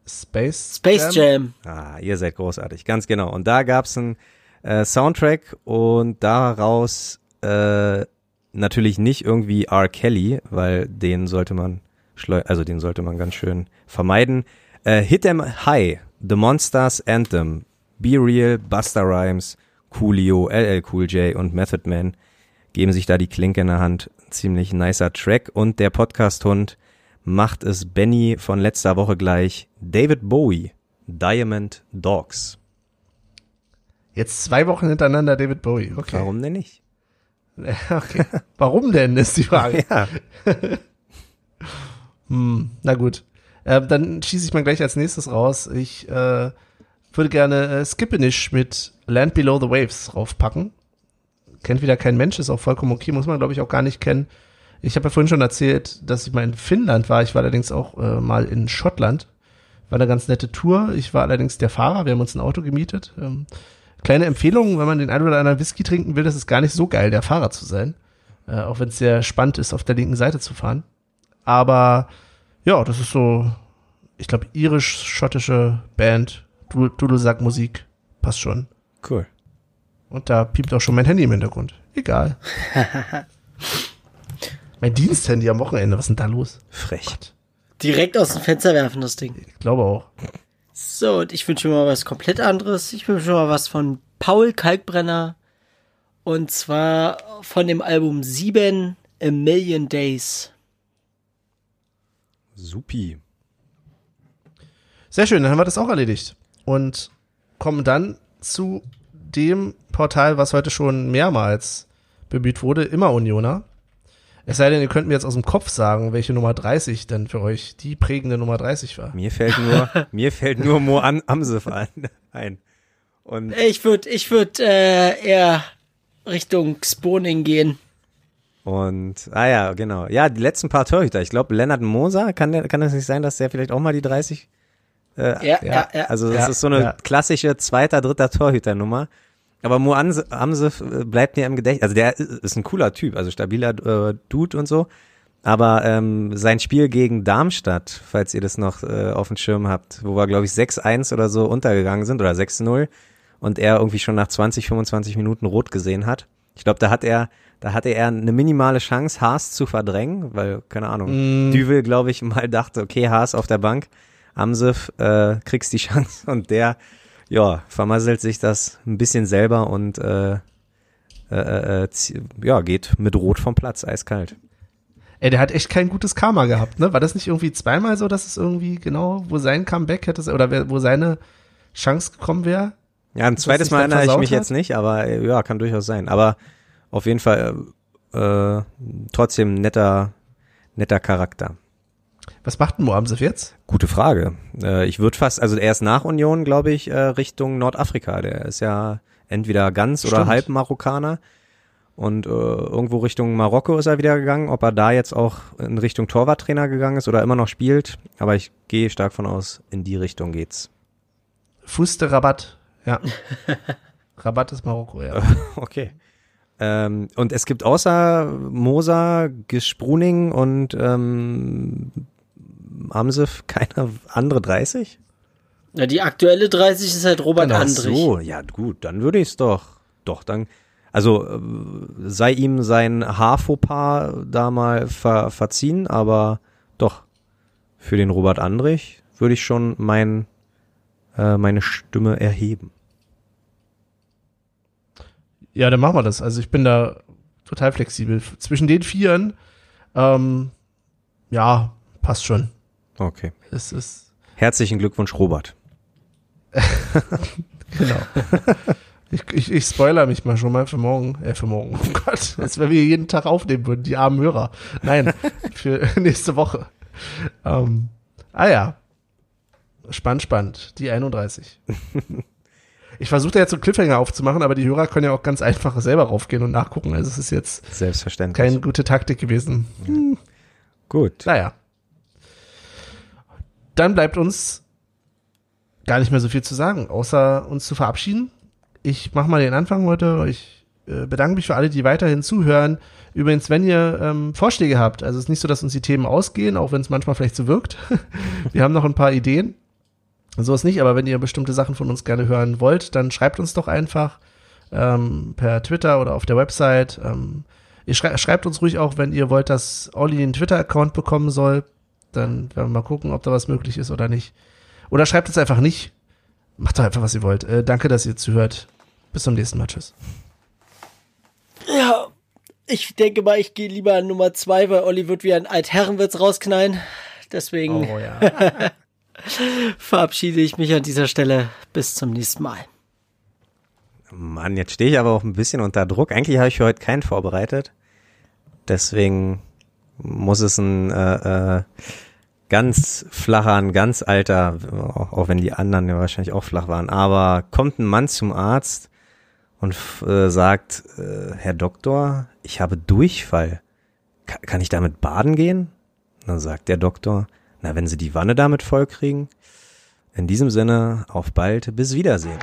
Space, Space Jam. Ah, ihr seid großartig, ganz genau. Und da gab's einen äh, Soundtrack und daraus äh, natürlich nicht irgendwie R. Kelly, weil den sollte man also den sollte man ganz schön vermeiden. Äh, Hit 'em High, The Monsters Anthem, Be Real, Buster Rhymes, Coolio, LL Cool J und Method Man geben sich da die Klinke in der Hand. Ziemlich nicer Track und der Podcast-Hund macht es Benny von letzter Woche gleich. David Bowie, Diamond Dogs. Jetzt zwei Wochen hintereinander David Bowie. Okay. Warum denn nicht? okay. Warum denn, ist die Frage. Ja, Hm, na gut. Äh, dann schieße ich mal gleich als nächstes raus. Ich äh, würde gerne äh, Skippenish mit Land Below the Waves raufpacken. Kennt wieder kein Mensch, ist auch vollkommen okay, muss man glaube ich auch gar nicht kennen. Ich habe ja vorhin schon erzählt, dass ich mal in Finnland war. Ich war allerdings auch äh, mal in Schottland. War eine ganz nette Tour. Ich war allerdings der Fahrer. Wir haben uns ein Auto gemietet. Ähm, kleine Empfehlung, wenn man den ein oder anderen Whisky trinken will, das ist gar nicht so geil, der Fahrer zu sein. Äh, auch wenn es sehr spannend ist, auf der linken Seite zu fahren. Aber ja, das ist so, ich glaube, irisch-schottische Band, Du- Dudelsack-Musik. Passt schon. cool. Und da piept auch schon mein Handy im Hintergrund. Egal. mein Diensthandy am Wochenende, was ist denn da los? Frech. Direkt aus dem Fenster werfen, das Ding. Ich glaube auch. So, und ich wünsche mir mal was komplett anderes. Ich wünsche mir mal was von Paul Kalkbrenner. Und zwar von dem Album 7 A Million Days. Supi. Sehr schön, dann haben wir das auch erledigt. Und kommen dann zu dem Portal, was heute schon mehrmals bemüht wurde, immer Unioner. Es sei denn, ihr könnt mir jetzt aus dem Kopf sagen, welche Nummer 30 denn für euch die prägende Nummer 30 war. Mir fällt nur, mir fällt nur Mo An Amsef an, ein. Und Ich würde ich würd, äh, eher Richtung Sponing gehen. Und, ah ja, genau. Ja, die letzten paar Torhüter. Ich glaube, Lennart Moser, kann, der, kann das nicht sein, dass der vielleicht auch mal die 30? Äh, Ja, ja, ja. Also, das Ja, ist so eine ja. klassische zweiter, dritter Torhüternummer. Aber Mo Amse- Amsef äh, bleibt mir im Gedächtnis. Also, der ist ist ein cooler Typ, also stabiler äh, Dude und so. Aber ähm, sein Spiel gegen Darmstadt, falls ihr das noch äh, auf dem Schirm habt, wo wir, glaube ich, 6-1 oder so untergegangen sind oder 6-0 und er irgendwie schon nach 20, 25 Minuten rot gesehen hat. Ich glaube, da hat er, da hatte er eine minimale Chance, Haas zu verdrängen, weil, keine Ahnung, Mm. Düvel, glaube ich, mal dachte, okay, Haas auf der Bank, Amsef, äh, kriegst die Chance und der, ja, vermasselt sich das ein bisschen selber und äh, äh, äh, zie- ja, geht mit Rot vom Platz, eiskalt. Ey, der hat echt kein gutes Karma gehabt, ne? War das nicht irgendwie zweimal so, dass es irgendwie genau, wo sein Comeback hätte, oder wo seine Chance gekommen wäre? Ja, ein zweites Mal erinnere ich mich hat? jetzt nicht, aber äh, ja, kann durchaus sein. Aber auf jeden Fall äh, äh, trotzdem netter, netter Charakter. Was macht denn Moamsef jetzt? Gute Frage. Äh, ich würde fast, also er ist nach Union, glaube ich, äh, Richtung Nordafrika. Der ist ja entweder ganz oder Stimmt. halb Marokkaner. Und äh, irgendwo Richtung Marokko ist er wieder gegangen. Ob er da jetzt auch in Richtung Torwarttrainer gegangen ist oder immer noch spielt. Aber ich gehe stark von aus, in die Richtung geht's. Fuste Rabatt, ja. Rabatt ist Marokko, ja. okay. Ähm, und es gibt außer Moser, Gespruning und ähm, sie keine andere 30? Ja, die aktuelle 30 ist halt Robert genau. Andrich. so, ja gut, dann würde ich es doch. Doch, dann. Also äh, sei ihm sein Haarfauxpas da mal ver, verziehen, aber doch, für den Robert Andrich würde ich schon mein, äh, meine Stimme erheben. Ja, dann machen wir das. Also ich bin da total flexibel. Zwischen den Vieren, ähm, ja, passt schon. Okay. Es ist Herzlichen Glückwunsch, Robert. genau. Ich, ich, ich spoiler mich mal schon mal für morgen. Äh, für morgen. Oh Gott, als wenn wir jeden Tag aufnehmen würden, die armen Hörer. Nein, für nächste Woche. Ähm, ah ja. Spannend, spannend. Die 31. Ich versuche da jetzt so einen Cliffhanger aufzumachen, aber die Hörer können ja auch ganz einfach selber raufgehen und nachgucken. Also es ist jetzt Selbstverständlich. keine gute Taktik gewesen. Hm. Gut. Naja. Dann bleibt uns gar nicht mehr so viel zu sagen, außer uns zu verabschieden. Ich mache mal den Anfang heute. Ich äh, bedanke mich für alle, die weiterhin zuhören. Übrigens, wenn ihr ähm, Vorschläge habt, also es ist nicht so, dass uns die Themen ausgehen, auch wenn es manchmal vielleicht so wirkt. Wir haben noch ein paar Ideen. So ist nicht, aber wenn ihr bestimmte Sachen von uns gerne hören wollt, dann schreibt uns doch einfach ähm, per Twitter oder auf der Website. Ähm, ihr schrei schreibt uns ruhig auch, wenn ihr wollt, dass Olli einen Twitter-Account bekommen soll. Dann werden wir mal gucken, ob da was möglich ist oder nicht. Oder schreibt es einfach nicht. Macht doch einfach, was ihr wollt. Äh, danke, dass ihr zuhört. Bis zum nächsten Mal. Tschüss. Ja, ich denke mal, ich gehe lieber an Nummer zwei, weil Olli wird wie ein Altherrenwitz rausknallen. Deswegen. Oh, ja. verabschiede ich mich an dieser Stelle. Bis zum nächsten Mal. Mann, jetzt stehe ich aber auch ein bisschen unter Druck. Eigentlich habe ich für heute keinen vorbereitet. Deswegen muss es ein äh, äh, ganz flacher, ein ganz alter, auch wenn die anderen ja wahrscheinlich auch flach waren, aber kommt ein Mann zum Arzt und äh, sagt, äh, Herr Doktor, ich habe Durchfall. Ka kann ich damit baden gehen? Und dann sagt der Doktor, na, wenn Sie die Wanne damit vollkriegen. In diesem Sinne, auf bald, bis Wiedersehen.